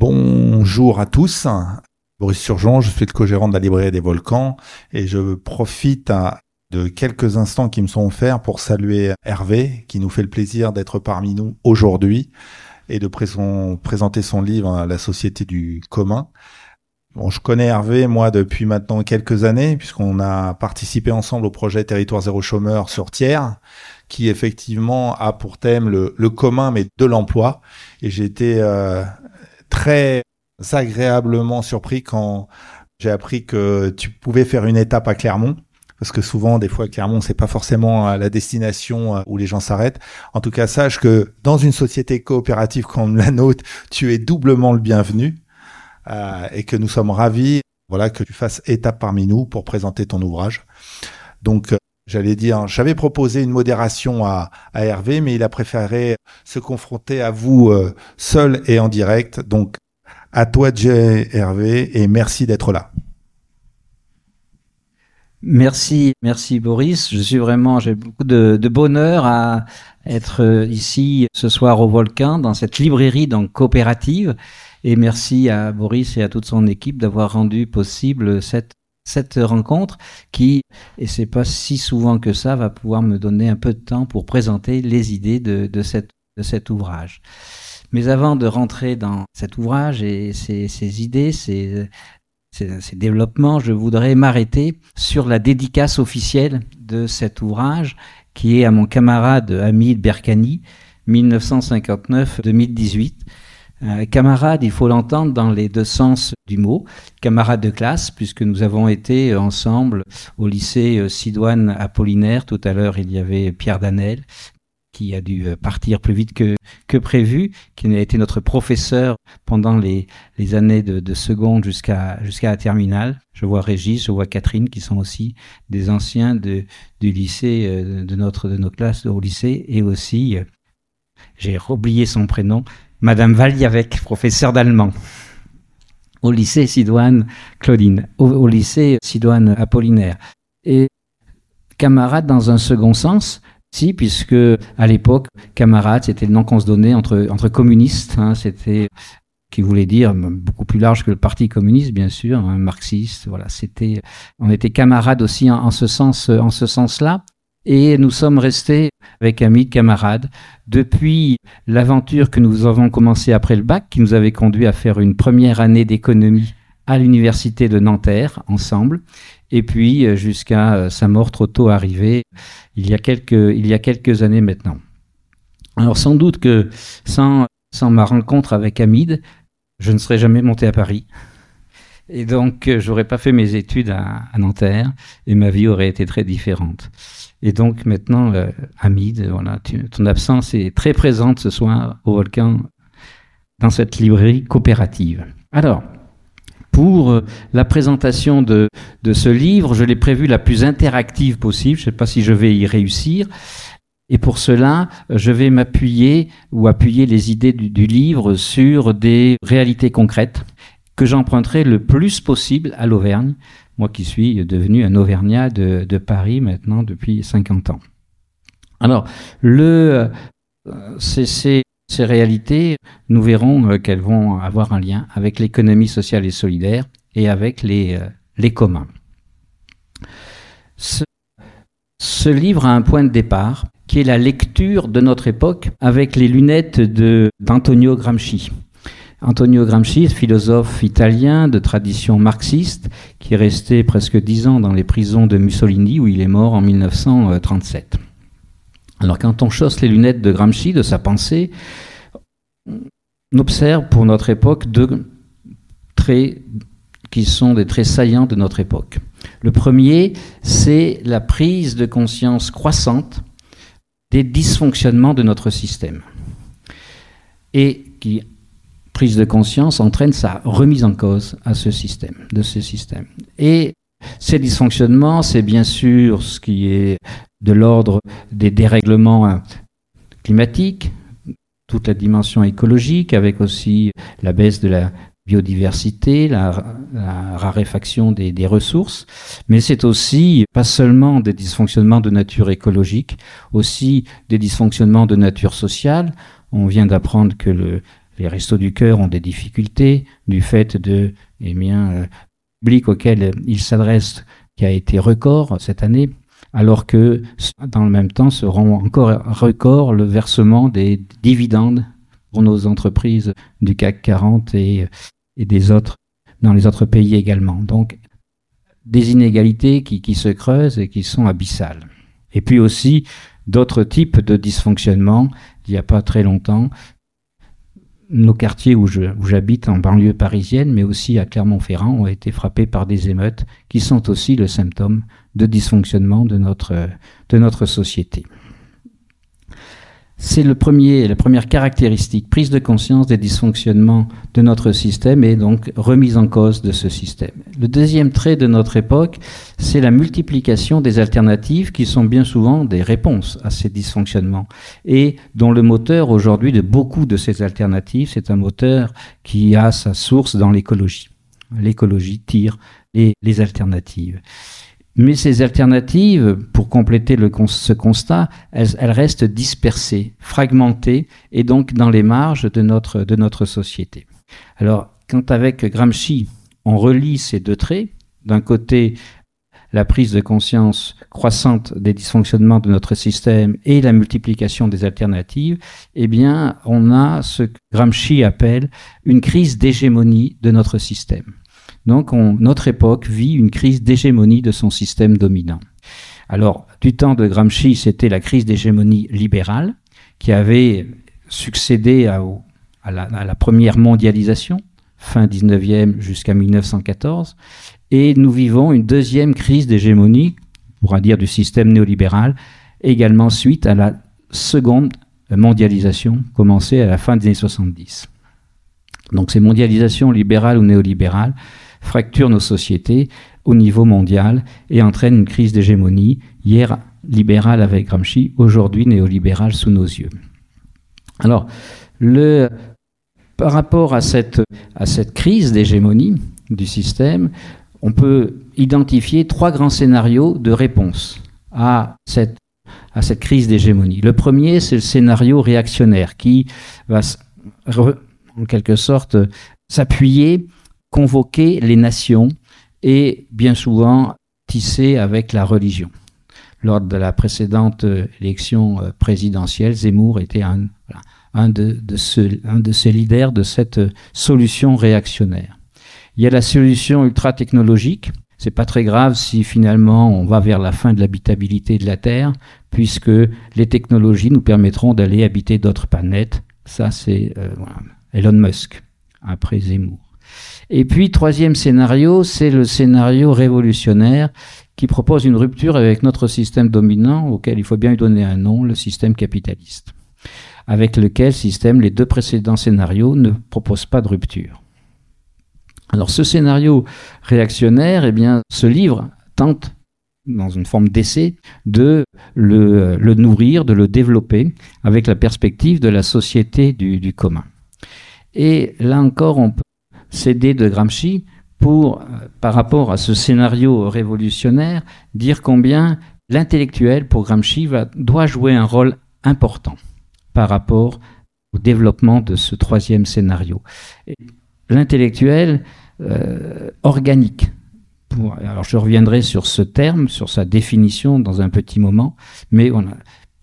Bonjour à tous. Boris Surgeon, je suis le co-gérant de la librairie des volcans et je profite de quelques instants qui me sont offerts pour saluer Hervé qui nous fait le plaisir d'être parmi nous aujourd'hui et de présenter son livre La société du commun. Bon, je connais Hervé, moi, depuis maintenant quelques années, puisqu'on a participé ensemble au projet Territoire Zéro Chômeur sur Thiers, qui effectivement a pour thème le, commun, mais de l'emploi. Et j'ai été euh, très agréablement surpris quand j'ai appris que tu pouvais faire une étape à Clermont. Parce que souvent, des fois, Clermont, c'est pas forcément la destination euh, où les gens s'arrêtent. En tout cas, sache que dans une société coopérative comme la nôtre, tu es doublement le bienvenu. Euh, et que nous sommes ravis voilà, que tu fasses étape parmi nous pour présenter ton ouvrage. Donc, euh, j'allais dire, j'avais proposé une modération à, à, Hervé, mais il a préféré se confronter à vous euh, seul et en direct. Donc, à toi, Jay Hervé, et merci d'être là. Merci, merci Boris. Je suis vraiment, j'ai beaucoup de, de, bonheur à être ici ce soir au Volcan dans cette librairie donc coopérative et merci à Boris et à toute son équipe d'avoir rendu possible cette cette rencontre qui, et c'est pas si souvent que ça, va pouvoir me donner un peu de temps pour présenter les idées de, de, cette, de cet ouvrage. Mais avant de rentrer dans cet ouvrage et ces idées, ces, développements, je voudrais m'arrêter sur la dédicace officielle de cet ouvrage qui est à mon camarade Hamid Berkani, 1959-2018 euh, camarade, il faut l'entendre dans les deux sens du mot. Camarade de classe, puisque nous avons été ensemble au lycée euh, Sidoine Apollinaire. Tout à l'heure, il y avait Pierre Danel, qui a dû euh, partir plus vite que, que prévu, qui a été notre professeur pendant les, les années de, de seconde jusqu'à jusqu'à la terminale. Je vois Régis, je vois Catherine, qui sont aussi des anciens de, du lycée, de notre de nos classes au lycée, et aussi, j'ai oublié son prénom, Madame Valiavec, professeure d'allemand au lycée Sidoine Claudine, au, lycée Sidoine Apollinaire. Et camarade dans un second sens, si, puisque à l'époque, camarade, c'était le nom qu'on se donnait entre, entre communistes, hein, c'était qui voulait dire beaucoup plus large que le Parti communiste, bien sûr, un marxiste. Voilà, c'était, on était camarades aussi en, ce sens, en ce sens-là. Et nous sommes restés avec amis, camarades, depuis l'aventure que nous avons commencé après le bac, qui nous avait conduit à faire une première année d'économie à l'université de Nanterre, ensemble, et puis euh, jusqu'à euh, sa mort trop tôt arrivée, il y a quelques, années maintenant. Alors sans doute que sans, ma rencontre avec Hamid, je ne serais jamais monté à Paris. Et donc, euh, j'aurais pas fait mes études à Nanterre et ma vie aurait été très différente. Et donc maintenant, Hamid, ton absence est très présente ce soir au volcan dans cette librairie coopérative. Alors, pour euh, la présentation de, ce livre, je l'ai prévu la plus interactive possible. Je ne sais pas si je vais y réussir. Et pour cela, je vais m'appuyer ou appuyer les idées du livre sur des réalités concrètes que j'emprunterai le plus possible à l'Auvergne, moi qui suis devenu un Auvergnat de, Paris maintenant depuis 50 ans. Alors, euh, ces, réalités, nous verrons euh, qu'elles vont avoir un lien avec l'économie sociale et solidaire et avec les, euh, communs. Ce livre a un point de départ qui est la lecture de notre époque avec les lunettes d'Antonio Gramsci. Antonio Gramsci, philosophe italien de tradition marxiste, qui est resté presque dix ans dans les prisons de Mussolini, où il est mort en 1937. Alors quand on chausse les lunettes de Gramsci, de sa pensée, on observe pour notre époque deux traits qui sont des traits saillants de notre époque. Le premier, c'est la prise de conscience croissante des dysfonctionnements de notre système et qui prise de conscience entraîne sa remise en cause à ce système, de ce système. Et ces dysfonctionnements, c'est bien sûr ce qui est de l'ordre des dérèglements climatiques, toute la dimension écologique, avec aussi la baisse de la biodiversité, la, raréfaction des, ressources, mais c'est aussi pas seulement des dysfonctionnements de nature écologique, aussi des dysfonctionnements de nature sociale. On vient d'apprendre que le, les restos du cœur ont des difficultés du fait de, eh bien, euh, public auquel ils s'adressent qui a été record cette année, alors que dans le même temps seront encore record le versement des dividendes pour nos entreprises du CAC 40 et, des autres dans les autres pays également. Donc des inégalités qui, qui se creusent et qui sont abyssales. Et puis aussi d'autres types de dysfonctionnements. Il n'y a pas très longtemps, nos quartiers où j'habite en banlieue parisienne, mais aussi à Clermont-Ferrand, ont été frappés par des émeutes qui sont aussi le symptôme de dysfonctionnement de notre, de notre société. C'est le premier, la première caractéristique, prise de conscience des dysfonctionnements de notre système et donc remise en cause de ce système. Le deuxième trait de notre époque, c'est la multiplication des alternatives qui sont bien souvent des réponses à ces dysfonctionnements et dont le moteur aujourd'hui de beaucoup de ces alternatives, c'est un moteur qui a sa source dans l'écologie. L'écologie tire les, les alternatives. Mais ces alternatives, pour compléter ce constat, elles, restent dispersées, fragmentées et donc dans les marges de notre, de notre société. Alors, quand avec Gramsci, on relie ces deux traits, d'un côté, la prise de conscience croissante des dysfonctionnements de notre système et la multiplication des alternatives, eh bien, on a ce que Gramsci appelle une crise d'hégémonie de notre système. Donc notre époque vit une crise d'hégémonie de son système dominant. Alors, du temps de Gramsci, c'était la crise d'hégémonie libérale qui avait succédé à, la, première mondialisation, fin 19e jusqu'à 1914, et nous vivons une deuxième crise d'hégémonie, on pourra dire du système néolibéral, également suite à la seconde mondialisation commencée à la fin des années 70. Donc ces mondialisations libérales ou néolibérales fracture nos sociétés au niveau mondial et entraîne une crise d'hégémonie, hier libérale avec Gramsci, aujourd'hui néolibérale sous nos yeux. Alors, le, par rapport à cette, à cette crise d'hégémonie du système, on peut identifier trois grands scénarios de réponse à cette, à cette crise d'hégémonie. Le premier, c'est le scénario réactionnaire qui va en quelque sorte s'appuyer convoquer les nations et bien souvent tisser avec la religion. Lors de la précédente élection euh, présidentielle, Zemmour était un, de, de ces leaders de cette solution réactionnaire. Il y a la solution ultra-technologique. C'est pas très grave si finalement on va vers la fin de l'habitabilité de la Terre, puisque les technologies nous permettront d'aller habiter d'autres planètes. Ça, c'est euh, Elon Musk, après Zemmour. Et puis, troisième scénario, c'est le scénario révolutionnaire qui propose une rupture avec notre système dominant, auquel il faut bien lui donner un nom, le système capitaliste, avec lequel système les deux précédents scénarios ne proposent pas de rupture. Alors ce scénario réactionnaire, eh bien, ce livre tente dans une forme d'essai, de le, nourrir, de le développer avec la perspective de la société du, du commun. Et là encore, on peut cédé de Gramsci pour, euh, par rapport à ce scénario révolutionnaire, dire combien l'intellectuel, pour Gramsci, doit jouer un rôle important par rapport au développement de ce troisième scénario. L'intellectuel euh, organique. Alors je reviendrai sur ce terme, sur sa définition dans un petit moment, mais.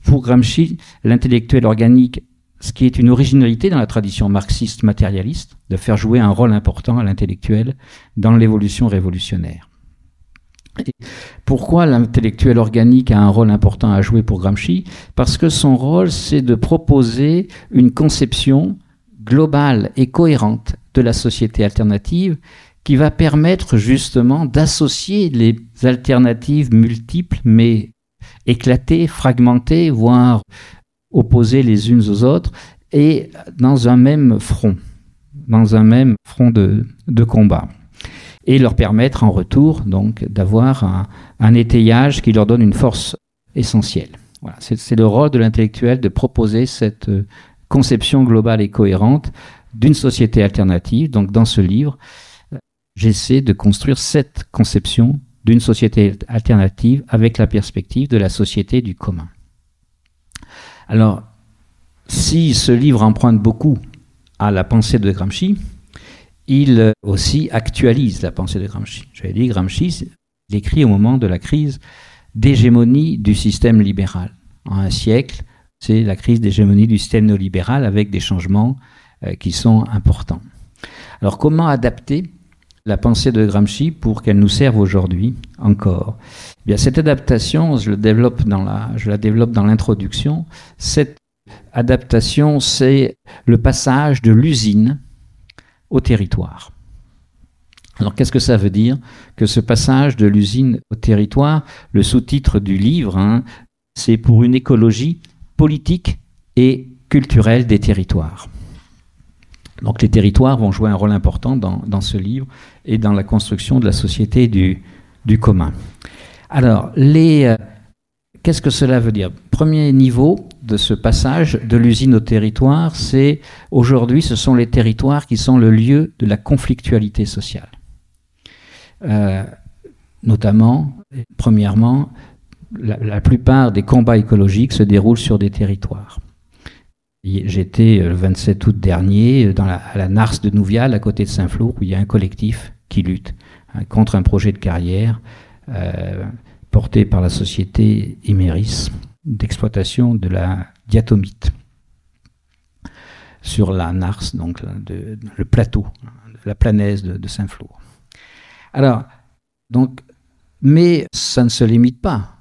Pour Gramsci, l'intellectuel organique ce qui est une originalité dans la tradition marxiste matérialiste, de faire jouer un rôle important à l'intellectuel dans l'évolution révolutionnaire. pourquoi l'intellectuel organique a un rôle important à jouer pour Gramsci? Parce que son rôle, c'est de proposer une conception globale et cohérente de la société alternative qui va permettre justement d'associer les alternatives multiples mais éclatées, fragmentées, voire opposées les unes aux autres et dans un même front, dans un même front de, combat. Et leur permettre en retour donc d'avoir un, étayage qui leur donne une force essentielle. C'est le rôle de l'intellectuel de proposer cette conception globale et cohérente d'une société alternative. Donc dans ce livre, j'essaie de construire cette conception d'une société alternative avec la perspective de la société du commun. Alors, si ce livre emprunte beaucoup à la pensée de Gramsci, il aussi actualise la pensée de Gramsci. J'avais dit, Gramsci, il écrit au moment de la crise d'hégémonie du système libéral. En un siècle, c'est la crise d'hégémonie du système néolibéral avec des changements euh, qui sont importants. Alors comment adapter la pensée de Gramsci pour qu'elle nous serve aujourd'hui encore? Eh Cette adaptation, je, la, développe dans l'introduction, cette adaptation, c'est le passage de l'usine au territoire. Alors qu'est-ce que ça veut dire Que ce passage de l'usine au territoire, le sous-titre du livre, hein, c'est pour une écologie politique et culturelle des territoires. Donc les territoires vont jouer un rôle important dans, ce livre et dans la construction de la société du commun. Alors, euh, qu'est-ce que cela veut dire? Premier niveau de ce passage de l'usine au territoire, c'est aujourd'hui, ce sont les territoires qui sont le lieu de la conflictualité sociale. Euh, notamment, premièrement, la, plupart des combats écologiques se déroulent sur des territoires. J'étais euh, le 27 août dernier à la Nars de Nouvial, à côté de Saint-Flour, où il y a un collectif qui lutte hein, contre un projet de carrière euh, porté par la société Emeris d'exploitation de la diatomite sur la Nars, donc le plateau, la planaise de, de Saint-Flour. Alors, donc, mais ça ne se limite pas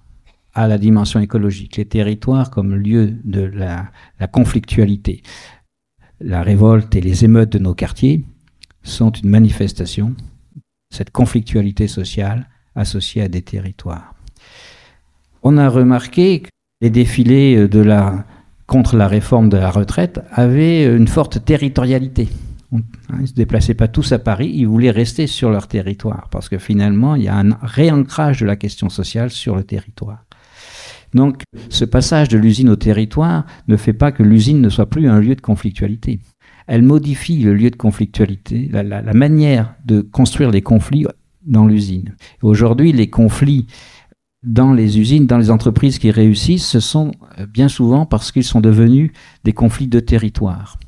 à la dimension écologique. Les territoires comme lieu de la, conflictualité, la révolte et les émeutes de nos quartiers sont une manifestation de cette conflictualité sociale associée à des territoires. On a remarqué que les défilés la, contre la réforme de la retraite avaient une forte territorialité. Hein, ils ne se déplaçaient pas tous à Paris, ils voulaient rester sur leur territoire, parce que finalement, il y a un réancrage de la question sociale sur le territoire. Donc ce passage de l'usine au territoire ne fait pas que l'usine ne soit plus un lieu de conflictualité. Elle modifie le lieu de conflictualité, la, manière de construire les conflits dans l'usine. Aujourd'hui, les conflits dans les usines, dans les entreprises qui réussissent, ce sont euh, bien souvent parce qu'ils sont devenus des conflits de territoire.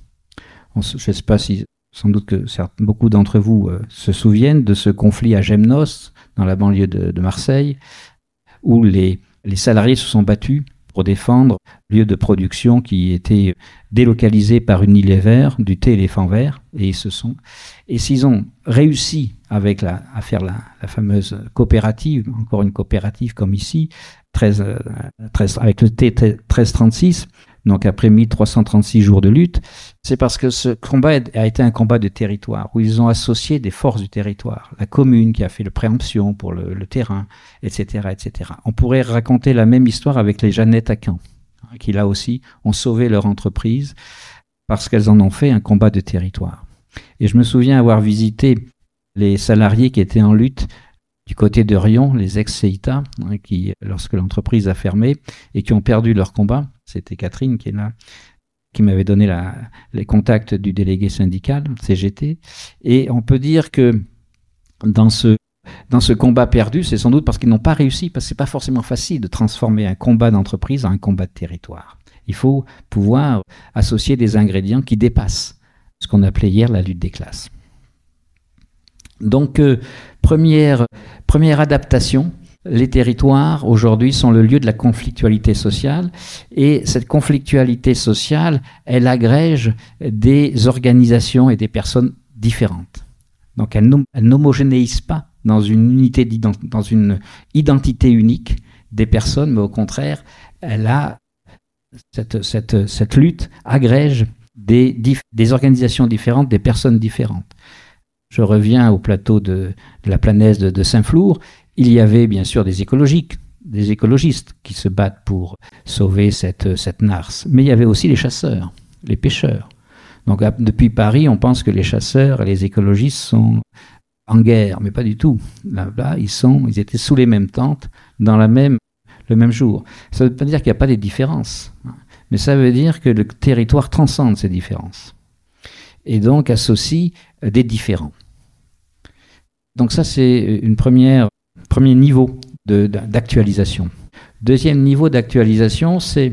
je ne sais pas si, sans doute que beaucoup d'entre vous euh, se souviennent de ce conflit à Gemnos, dans la banlieue de Marseille, où les, les salariés se sont battus pour défendre lieu de production qui était délocalisé par Unilever, du thé éléphant vert, et ils se sont. Et s'ils ont réussi avec la, à faire la, fameuse coopérative, encore une coopérative comme ici, 13, euh, avec le T 1336, donc après 1336 jours de lutte, c'est parce que ce combat a été un combat de territoire, où ils ont associé des forces du territoire, la commune qui a fait le préemption pour le, terrain, etc., etc. On pourrait raconter la même histoire avec les Jeannettes à Caen, hein, qui là aussi ont sauvé leur entreprise parce qu'elles en ont fait un combat de territoire. Et je me souviens avoir visité les salariés qui étaient en lutte du côté de Rion, les ex-CEITA, hein, qui, lorsque l'entreprise a fermé et qui ont perdu leur combat, c'était Catherine qui est là, qui m'avait donné les contacts du délégué syndical, CGT. Et on peut dire que dans ce, dans ce combat perdu, c'est sans doute parce qu'ils n'ont pas réussi, parce que ce n'est pas forcément facile de transformer un combat d'entreprise en un combat de territoire. Il faut pouvoir associer des ingrédients qui dépassent ce qu'on appelait hier la lutte des classes. Donc, euh, première, première adaptation, les territoires aujourd'hui sont le lieu de la conflictualité sociale et cette conflictualité sociale, elle agrège des organisations et des personnes différentes. Donc elle n'homogénéise pas dans une unité dans une identité unique des personnes, mais au contraire, elle a cette, lutte agrège des, organisations différentes, des personnes différentes. Je reviens au plateau de, la planète de Saint-Flour il y avait bien sûr des écologiques, des écologistes qui se battent pour sauver cette, cette mais il y avait aussi les chasseurs, les pêcheurs. Donc depuis Paris, on pense que les chasseurs et les écologistes sont en guerre, mais pas du tout. Là, ils sont, ils étaient sous les mêmes tentes, dans la même, le même jour. Ça ne veut pas dire qu'il n'y a pas des différences, hein, mais ça veut dire que le territoire transcende ces différences et donc associe des différents. Donc ça, c'est une première Premier niveau d'actualisation. Deuxième niveau d'actualisation, c'est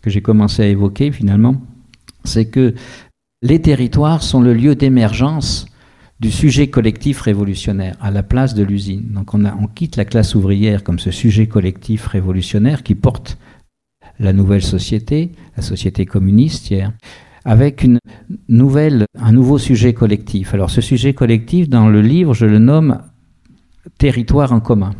que j'ai commencé à évoquer finalement, c'est que les territoires sont le lieu d'émergence du sujet collectif révolutionnaire à la place de l'usine. Donc on, on, quitte la classe ouvrière comme ce sujet collectif révolutionnaire qui porte la nouvelle société, la société communiste hier, avec une nouvelle, un nouveau sujet collectif. Alors ce sujet collectif, dans le livre, je le nomme territoire en commun.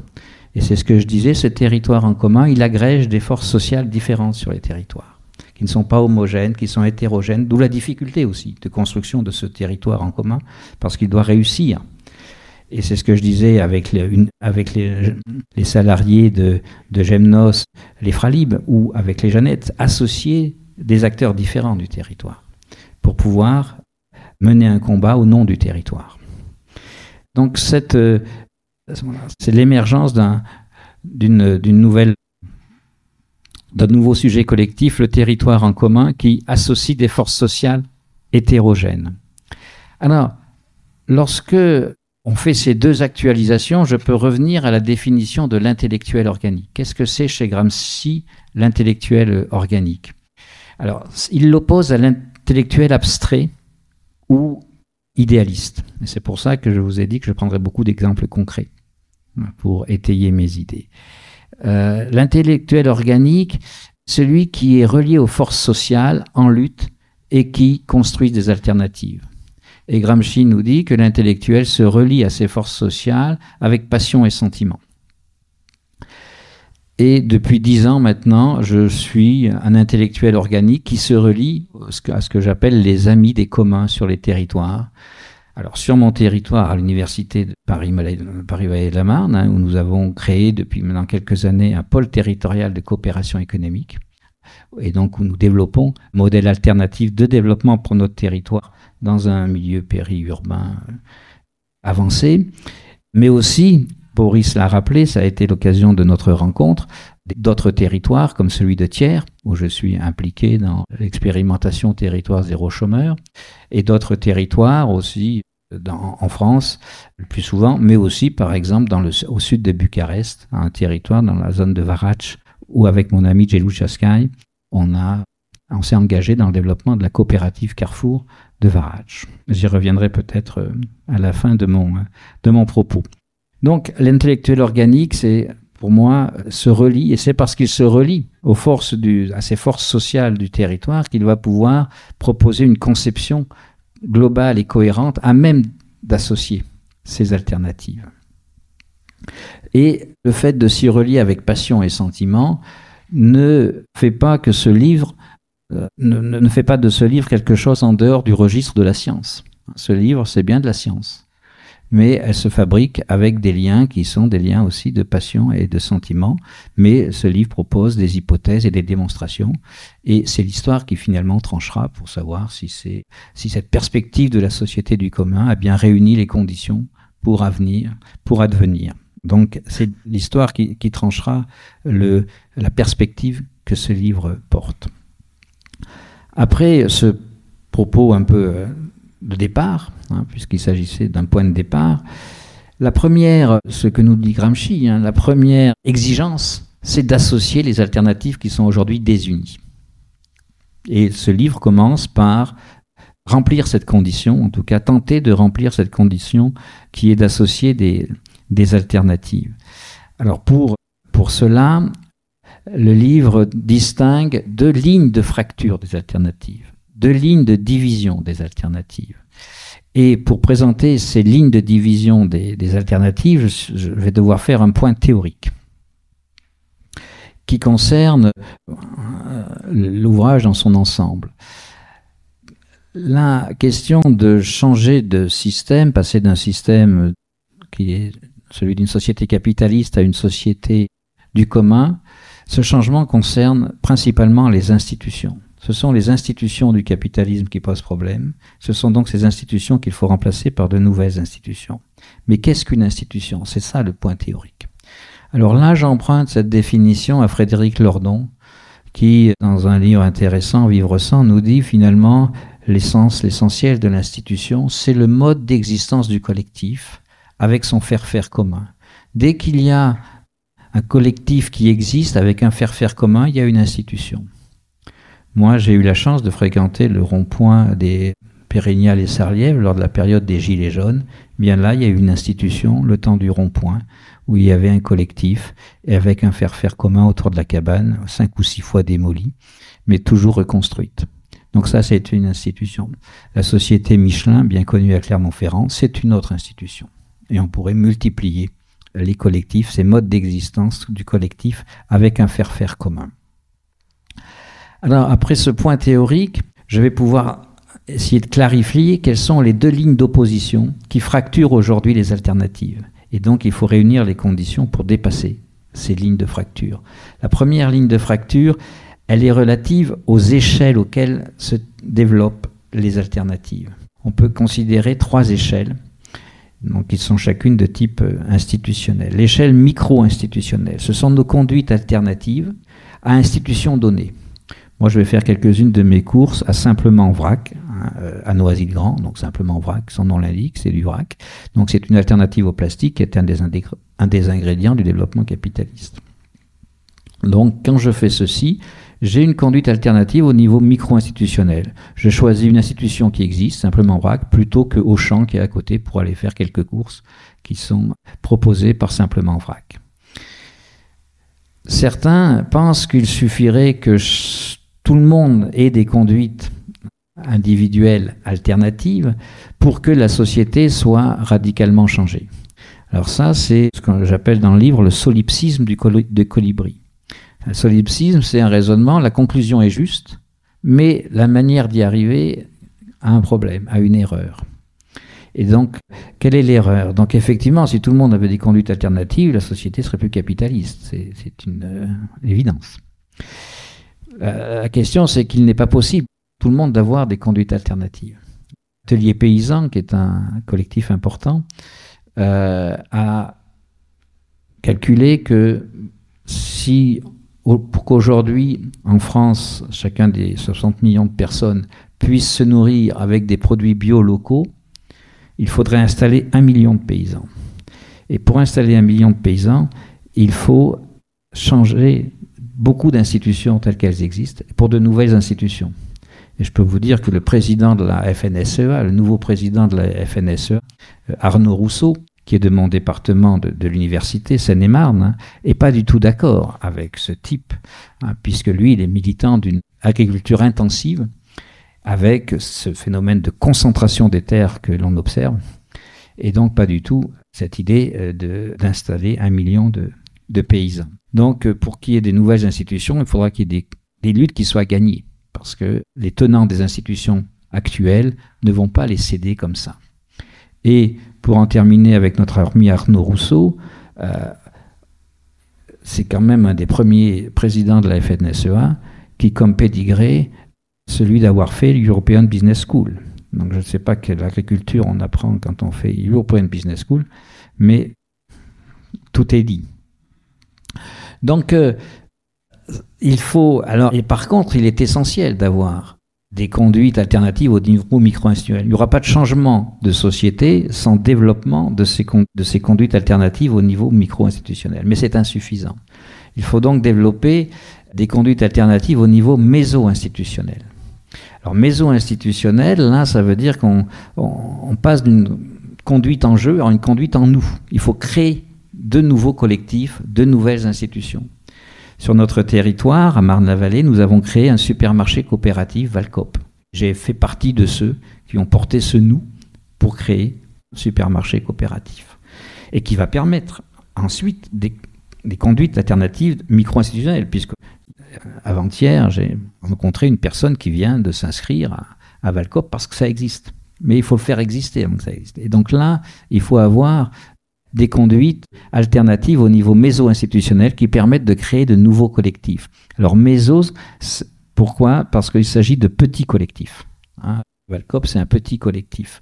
Et c'est ce que je disais, ce territoire en commun, il agrège des forces sociales différentes sur les territoires qui ne sont pas homogènes, qui sont hétérogènes, d'où la difficulté aussi de construction de ce territoire en commun, parce qu'il doit réussir. Et c'est ce que je disais avec les, salariés de, de, Gemnos, les Fralib, ou avec les Jeannettes, associer des acteurs différents du territoire pour pouvoir mener un combat au nom du territoire. Donc cette, euh, c'est l'émergence d'une nouvelle d'un nouveau sujet collectif, le territoire en commun, qui associe des forces sociales hétérogènes. Alors, lorsque on fait ces deux actualisations, je peux revenir à la définition de l'intellectuel organique. Qu'est-ce que c'est chez Gramsci l'intellectuel organique? Alors, il l'oppose à l'intellectuel abstrait ou idéaliste. C'est pour ça que je vous ai dit que je prendrai beaucoup d'exemples concrets pour étayer mes idées. Euh, l'intellectuel organique, celui qui est relié aux forces sociales en lutte et qui construit des alternatives. Et Gramsci nous dit que l'intellectuel se relie à ces forces sociales avec passion et sentiment. Et depuis dix ans maintenant, je suis un intellectuel organique qui se relie à ce que j'appelle les amis des communs sur les territoires, alors sur mon territoire, à l'université de Paris-Vallée Paris de la Marne, hein, où nous avons créé depuis maintenant quelques années un pôle territorial de coopération économique, et donc où nous développons un modèle alternatif de développement pour notre territoire dans un milieu périurbain euh, avancé, mais aussi, Boris l'a rappelé, ça a été l'occasion de notre rencontre, d'autres territoires comme celui de Thiers, où je suis impliqué dans l'expérimentation territoire zéro chômeur, et d'autres territoires aussi en France, le plus souvent, mais aussi par exemple dans le, au sud de Bucarest, un territoire dans la zone de Varac, où avec mon ami Jelou Chaskai, on a on s'est engagé dans le développement de la coopérative Carrefour de Varac. J'y reviendrai peut-être euh, à la fin de mon, de mon propos. Donc l'intellectuel organique, c'est pour moi, se relie, et c'est parce qu'il se relie à ces forces sociales du territoire qu'il va pouvoir proposer une conception globale et cohérente à même d'associer ces alternatives. Et le fait de s'y relier avec passion et sentiment ne fait pas que ce livre euh, ne fait pas de ce livre quelque chose en dehors du registre de la science. Ce livre, c'est bien de la science mais elle se fabrique avec des liens qui sont des liens aussi de passion et de sentiment. Mais ce livre propose des hypothèses et des démonstrations, et c'est l'histoire qui finalement tranchera pour savoir si, si cette perspective de la société du commun a bien réuni les conditions pour avenir, pour advenir. Donc c'est l'histoire qui, qui tranchera le, la perspective que ce livre porte. Après ce propos un peu euh, de départ, hein, puisqu'il s'agissait d'un point de départ. La première, ce que nous dit Gramsci, hein, la première exigence, c'est d'associer les alternatives qui sont aujourd'hui désunies. Et ce livre commence par remplir cette condition, en tout cas tenter de remplir cette condition qui est d'associer des, alternatives. Alors pour cela, le livre distingue deux lignes de fracture des alternatives deux lignes de division des alternatives. Et pour présenter ces lignes de division des, alternatives, je, vais devoir faire un point théorique qui concerne euh, l'ouvrage dans son ensemble. La question de changer de système, passer d'un système qui est celui d'une société capitaliste à une société du commun, ce changement concerne principalement les institutions. Ce sont les institutions du capitalisme qui posent problème. Ce sont donc ces institutions qu'il faut remplacer par de nouvelles institutions. Mais qu'est-ce qu'une institution? C'est ça le point théorique. Alors là, j'emprunte cette définition à Frédéric Lordon, qui, dans un livre intéressant, Vivre sans, nous dit finalement l'essence, l'essentiel de l'institution, c'est le mode d'existence du collectif avec son faire-faire commun. Dès qu'il y a un collectif qui existe avec un faire-faire commun, il y a une institution. Moi, j'ai eu la chance de fréquenter le rond-point des Pérignal et Sarliève lors de la période des Gilets jaunes. Bien là, il y a eu une institution, le temps du rond-point, où il y avait un collectif et avec un faire-faire commun autour de la cabane, cinq ou six fois démolie, mais toujours reconstruite. Donc ça, c'est une institution. La société Michelin, bien connue à Clermont-Ferrand, c'est une autre institution. Et on pourrait multiplier les collectifs, ces modes d'existence du collectif avec un faire-faire commun. Alors, après ce point théorique, je vais pouvoir essayer de clarifier quelles sont les deux lignes d'opposition qui fracturent aujourd'hui les alternatives. Et donc, il faut réunir les conditions pour dépasser ces lignes de fracture. La première ligne de fracture, elle est relative aux échelles auxquelles se développent les alternatives. On peut considérer trois échelles, donc ils sont chacune de type euh, institutionnel. L'échelle micro-institutionnelle, ce sont nos conduites alternatives à institutions données. Moi, je vais faire quelques-unes de mes courses à simplement vrac, hein, euh, à Noisy-le-Grand, donc simplement vrac, son nom l'indique, c'est du vrac. Donc c'est une alternative au plastique qui est un des, un des ingrédients du développement capitaliste. Donc quand je fais ceci, j'ai une conduite alternative au niveau micro-institutionnel. Je choisis une institution qui existe, simplement vrac, plutôt que Auchan qui est à côté pour aller faire quelques courses qui sont proposées par simplement vrac. Certains pensent qu'il suffirait que tout le monde ait des conduites individuelles alternatives pour que la société soit radicalement changée. Alors ça, c'est ce que j'appelle dans le livre le solipsisme de colibri. Le solipsisme, c'est un raisonnement, la conclusion est juste, mais la manière d'y arriver a un problème, a une erreur. Et donc, quelle est l'erreur? Donc, effectivement, si tout le monde avait des conduites alternatives, la société serait plus capitaliste. C'est une euh, évidence. Euh, la question, c'est qu'il n'est pas possible tout le monde d'avoir des conduites alternatives. Atelier paysan, qui est un collectif important, euh, a calculé que si, pour qu'aujourd'hui, en France, chacun des 60 millions de personnes puisse se nourrir avec des produits bio locaux, il faudrait installer un million de paysans. Et pour installer un million de paysans, il faut changer beaucoup d'institutions telles qu'elles existent pour de nouvelles institutions. Et je peux vous dire que le président de la FNSEA, le nouveau président de la FNSEA, euh, Arnaud Rousseau, qui est de mon département de, l'université Seine-et-Marne, n'est hein, pas du tout d'accord avec ce type, hein, puisque lui, il est militant d'une agriculture intensive, avec ce phénomène de concentration des terres que l'on observe, et donc pas du tout cette idée euh, d'installer un million de, de paysans. Donc, euh, pour qu'il y ait des nouvelles institutions, il faudra qu'il y ait des, luttes qui soient gagnées, parce que les tenants des institutions actuelles ne vont pas les céder comme ça. Et pour en terminer avec notre ami Arnaud Rousseau, euh, c'est quand même un des premiers présidents de la FNSEA qui, comme pédigré, celui d'avoir fait l'European Business School. Donc je ne sais pas quelle agriculture on apprend quand on fait European Business School, mais tout est dit. Donc, euh, il faut. Alors, et par contre, il est essentiel d'avoir des conduites alternatives au niveau micro-institutionnel. Il n'y aura pas de changement de société sans développement de ces, conduites alternatives au niveau micro-institutionnel. Mais c'est insuffisant. Il faut donc développer des conduites alternatives au niveau méso-institutionnel. Alors, méso-institutionnel, là, ça veut dire qu'on on passe d'une conduite en jeu à une conduite en nous. Il faut créer de nouveaux collectifs, de nouvelles institutions. Sur notre territoire, à Marne-la-Vallée, nous avons créé un supermarché coopératif Valcop. J'ai fait partie de ceux qui ont porté ce nous pour créer un supermarché coopératif. Et qui va permettre ensuite des, conduites alternatives micro-institutionnelles, puisque euh, avant-hier, j'ai rencontré une personne qui vient de s'inscrire à, à Valcop parce que ça existe. Mais il faut le faire exister avant ça existe. Et donc là, il faut avoir des conduites alternatives au niveau méso-institutionnel qui permettent de créer de nouveaux collectifs. Alors méso, pourquoi? Parce qu'il s'agit de petits collectifs. Hein. Valcop, c'est un petit collectif.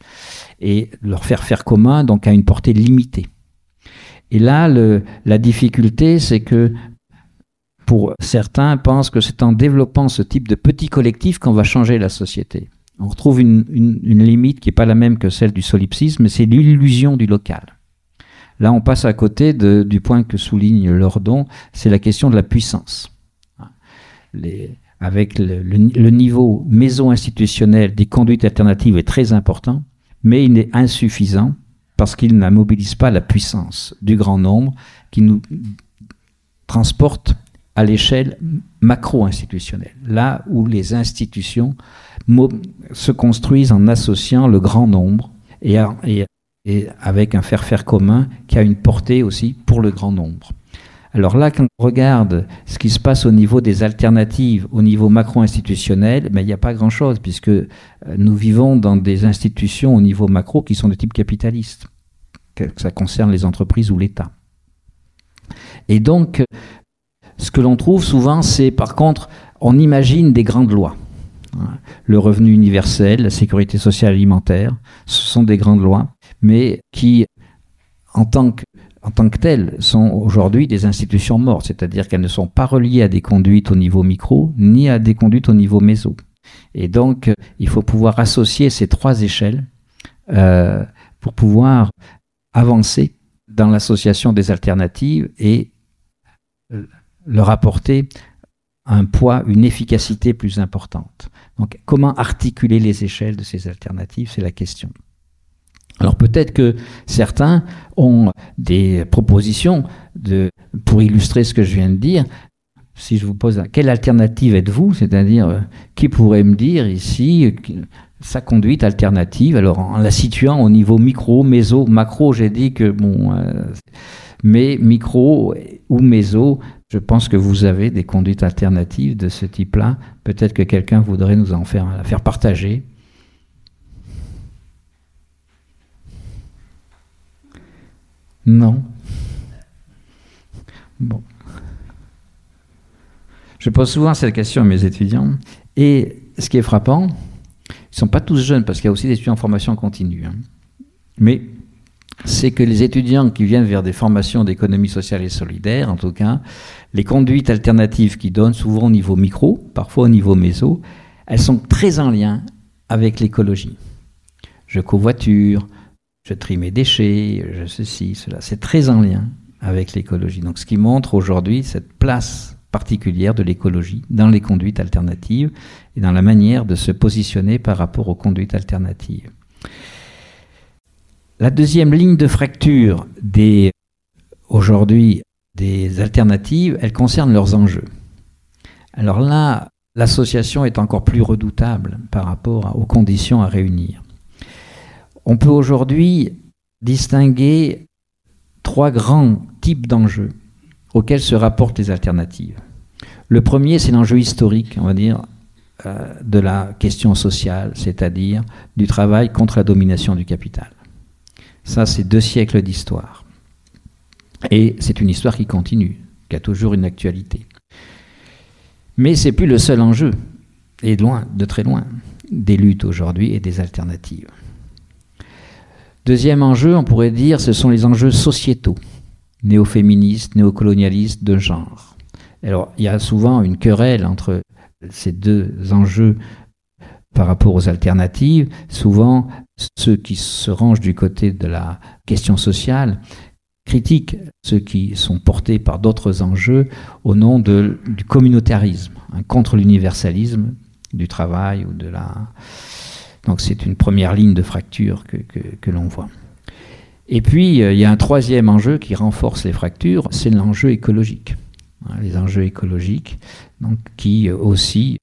Et leur faire faire commun, donc, a une portée limitée. Et là, la difficulté, c'est que pour certains pensent que c'est en développant ce type de petits collectifs qu'on va changer la société. On retrouve une, une limite qui n'est pas la même que celle du solipsisme, c'est l'illusion du local. Là, on passe à côté du point que souligne Lordon, c'est la question de la puissance. Avec le, niveau maison-institutionnel des conduites alternatives est très important, mais il est insuffisant parce qu'il ne mobilise pas la puissance du grand nombre qui nous transporte à l'échelle macro-institutionnelle, là où les institutions se construisent en associant le grand nombre et, et avec un faire-faire commun qui a une portée aussi pour le grand nombre. Alors là, quand on regarde ce qui se passe au niveau des alternatives, au niveau macro-institutionnel, ben, il n'y a pas grand-chose, puisque euh, nous vivons dans des institutions au niveau macro qui sont de type capitaliste, que ça concerne les entreprises ou l'État. Et donc, ce que l'on trouve souvent, c'est par contre, on imagine des grandes lois. Le revenu universel, la sécurité sociale alimentaire, ce sont des grandes lois, mais qui, en tant que telles, sont aujourd'hui des institutions mortes, c'est-à-dire qu'elles ne sont pas reliées à des conduites au niveau micro, ni à des conduites au niveau méso. Et donc, il faut pouvoir associer ces trois échelles euh, pour pouvoir avancer dans l'association des alternatives et euh, leur apporter un poids, une efficacité plus importante. Donc, comment articuler les échelles de ces alternatives, c'est la question. Alors peut-être que certains ont des propositions pour illustrer ce que je viens de dire. Si je vous pose quelle alternative êtes-vous, c'est-à-dire euh, qui pourrait me dire ici sa conduite alternative, alors en la situant au niveau micro, méso, macro, j'ai dit que bon, euh, mais micro ou méso, je pense que vous avez des conduites alternatives de ce type-là. Peut-être que quelqu'un voudrait nous en faire partager. Non. Bon. Je pose souvent cette question à mes étudiants. Et ce qui est frappant, ils ne sont pas tous jeunes, parce qu'il y a aussi des étudiants en formation continue. Hein. Mais c'est que les étudiants qui viennent vers des formations d'économie sociale et solidaire, en tout cas, les conduites alternatives qui donnent souvent au niveau micro, parfois au niveau méso, elles sont très en lien avec l'écologie. Je covoiture, je trie mes déchets, je ceci, cela. C'est très en lien avec l'écologie. Donc ce qui montre aujourd'hui cette place particulière de l'écologie dans les conduites alternatives et dans la manière de se positionner par rapport aux conduites alternatives. La deuxième ligne de fracture des aujourd'hui des alternatives, elle concerne leurs enjeux. Alors là, l'association est encore plus redoutable par rapport aux conditions à réunir. On peut aujourd'hui distinguer trois grands types d'enjeux auxquels se rapportent les alternatives. Le premier, c'est l'enjeu historique, on va dire, euh, de la question sociale, c'est-à-dire du travail contre la domination du capital. Ça, c'est deux siècles d'histoire. Et c'est une histoire qui continue, qui a toujours une actualité. Mais c'est plus le seul enjeu, et de loin, de très loin, des luttes aujourd'hui et des alternatives. Deuxième enjeu, on pourrait dire, ce sont les enjeux sociétaux, néo-féministes, néocolonialistes de genre. Alors, il y a souvent une querelle entre ces deux enjeux par rapport aux alternatives. Souvent, ceux qui se rangent du côté de la question sociale critiquent ceux qui sont portés par d'autres enjeux au nom du communautarisme, hein, contre l'universalisme du travail ou de la donc c'est une première ligne de fracture que, l'on voit. Et puis, euh, il y a un troisième enjeu qui renforce les fractures, c'est l'enjeu écologique. Hein, les enjeux écologiques, qui euh, aussi,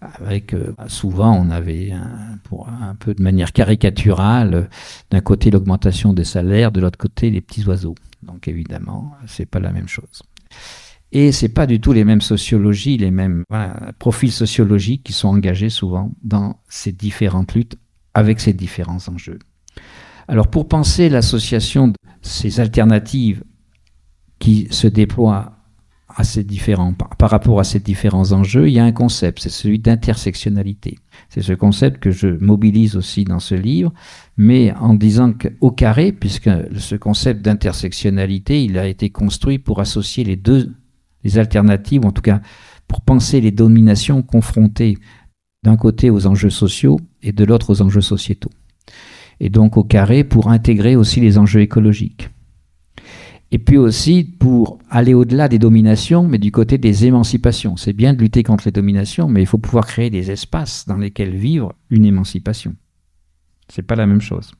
avec euh, souvent on avait un, pour un peu de manière caricaturale, d'un côté l'augmentation des salaires, de l'autre côté les petits oiseaux. Donc évidemment, c'est pas la même chose. Et c'est pas du tout les mêmes sociologies, les mêmes profils sociologiques qui sont engagés souvent dans ces différentes luttes avec ces différents enjeux. Alors pour penser l'association de ces alternatives qui se déploient à ces différents, par rapport à ces différents enjeux, il y a un concept, c'est celui d'intersectionnalité. C'est ce concept que je mobilise aussi dans ce livre, mais en disant qu'au carré, puisque ce concept d'intersectionnalité, il a été construit pour associer les deux les alternatives, en tout cas pour penser les dominations confrontées d'un côté aux enjeux sociaux et de l'autre aux enjeux sociétaux. Et donc au carré pour intégrer aussi les enjeux écologiques. et puis aussi pour aller au-delà des dominations, mais du côté des émancipations. C'est bien de lutter contre les dominations, mais il faut pouvoir créer des espaces dans lesquels vivre une émancipation. C'est pas la même chose.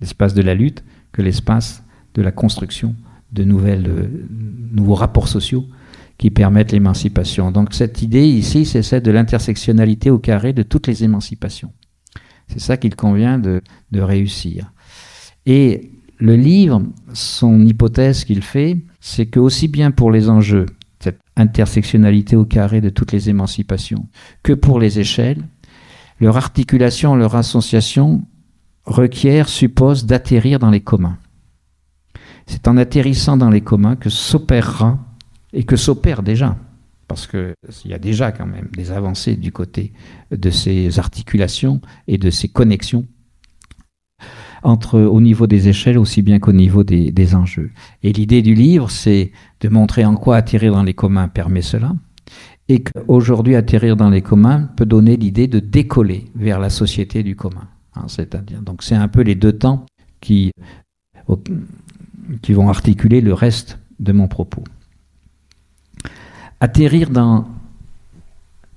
L'espace de la lutte que l'espace de la construction de nouvelles, euh, nouveaux rapports sociaux qui permettent l'émancipation. Donc cette idée ici, c'est celle de l'intersectionnalité au carré de toutes les émancipations. C'est ça qu'il convient de, de réussir. Et le livre, son hypothèse qu'il fait, c'est que aussi bien pour les enjeux, cette intersectionnalité au carré de toutes les émancipations, que pour les échelles, leur articulation, leur association requiert, suppose d'atterrir dans les communs. C'est en atterrissant dans les communs que s'opérera et que s'opère déjà, parce qu'il y a déjà quand même des avancées du côté de ces articulations et de ces connexions entre, au niveau des échelles aussi bien qu'au niveau des, enjeux. Et l'idée du livre, c'est de montrer en quoi atterrir dans les communs permet cela, et qu'aujourd'hui atterrir dans les communs peut donner l'idée de décoller vers la société du commun. Hein, c'est-à-dire, donc c'est un peu les deux temps qui, qui vont articuler le reste de mon propos. Atterrir dans,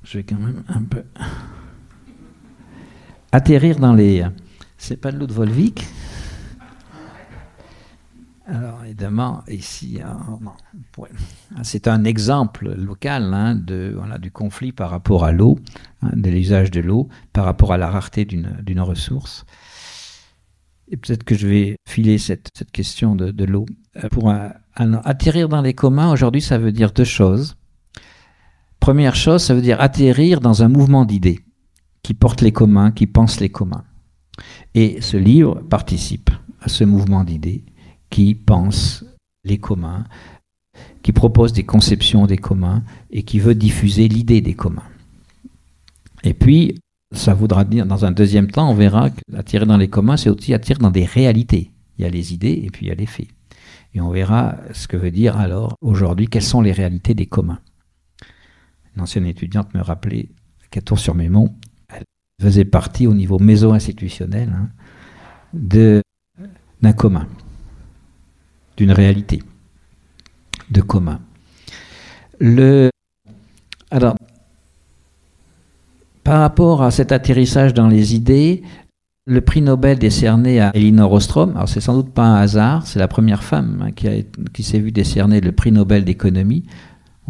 je vais quand même un peu, atterrir dans les c'est pas de l'eau de Volvic alors évidemment, ici, hein, c'est un exemple local hein, de, voilà, du conflit par rapport à l'eau, hein, de l'usage de l'eau, par rapport à la rareté d'une ressource. Et peut-être que je vais filer cette, cette question de, de l'eau. Euh, pour un, atterrir dans les communs, aujourd'hui, ça veut dire deux choses. Première chose, ça veut dire atterrir dans un mouvement d'idées qui porte les communs, qui pense les communs. Et ce livre participe à ce mouvement d'idées qui pense les communs, qui propose des conceptions des communs et qui veut diffuser l'idée des communs. Et puis, ça voudra dire, dans un deuxième temps, on verra qu'attirer dans les communs, c'est aussi attirer dans des réalités. Il y a les idées et puis il y a les faits. Et on verra ce que veut dire alors aujourd'hui, quelles sont les réalités des communs. Ancienne étudiante me rappelait qu'à Tours-sur-Mémont, faisait partie au niveau méso-institutionnel hein, d'un commun, d'une réalité de commun. Alors, par rapport à cet atterrissage dans les idées, le prix Nobel décerné à Elinor Ostrom, alors c'est sans doute pas un hasard, c'est la première femme hein, qui s'est vue décerner le prix Nobel d'économie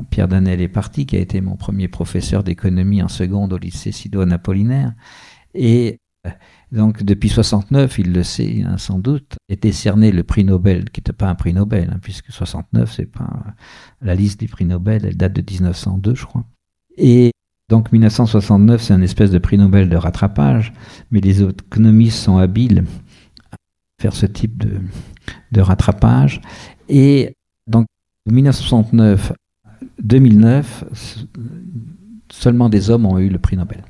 Pierre Danel est parti, qui a été mon premier professeur d'économie en seconde au lycée Sidoine Apollinaire. Et euh, donc depuis 69, il le sait hein, sans doute, est décerné le prix Nobel, qui n'était pas un prix Nobel, hein, puisque 69, c'est pas la liste des prix Nobel, elle date de 1902, je crois. Et donc 1969, c'est un espèce de prix Nobel de rattrapage, mais les économistes sont habiles à faire ce type de, de rattrapage. Et donc 1969 2009, seulement des hommes ont eu le prix Nobel.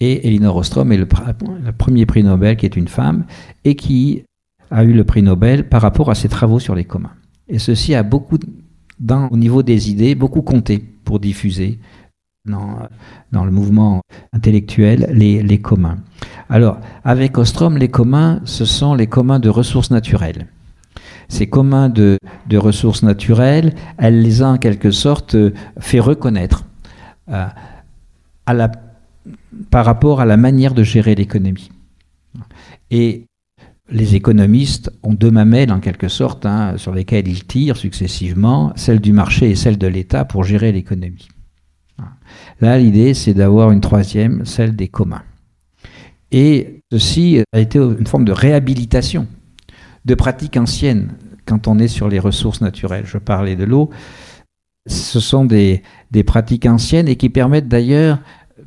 Et Elinor Ostrom est le, premier prix Nobel qui est une femme et qui a eu le prix Nobel par rapport à ses travaux sur les communs. Et ceci a beaucoup, au niveau des idées, beaucoup compté pour diffuser dans, le mouvement intellectuel les communs. Alors, avec Ostrom, les communs, ce sont les communs de ressources naturelles ces communs de, ressources naturelles, elle les a en quelque sorte euh, fait reconnaître euh, par rapport à la manière de gérer l'économie. Et les économistes ont deux mamelles en quelque sorte hein, sur lesquelles ils tirent successivement, celle du marché et celle de l'État pour gérer l'économie. Là, l'idée, c'est d'avoir une troisième, celle des communs. Et ceci a été une forme de réhabilitation de pratiques anciennes quand on est sur les ressources naturelles. Je parlais de l'eau. Ce sont des, pratiques anciennes et qui permettent d'ailleurs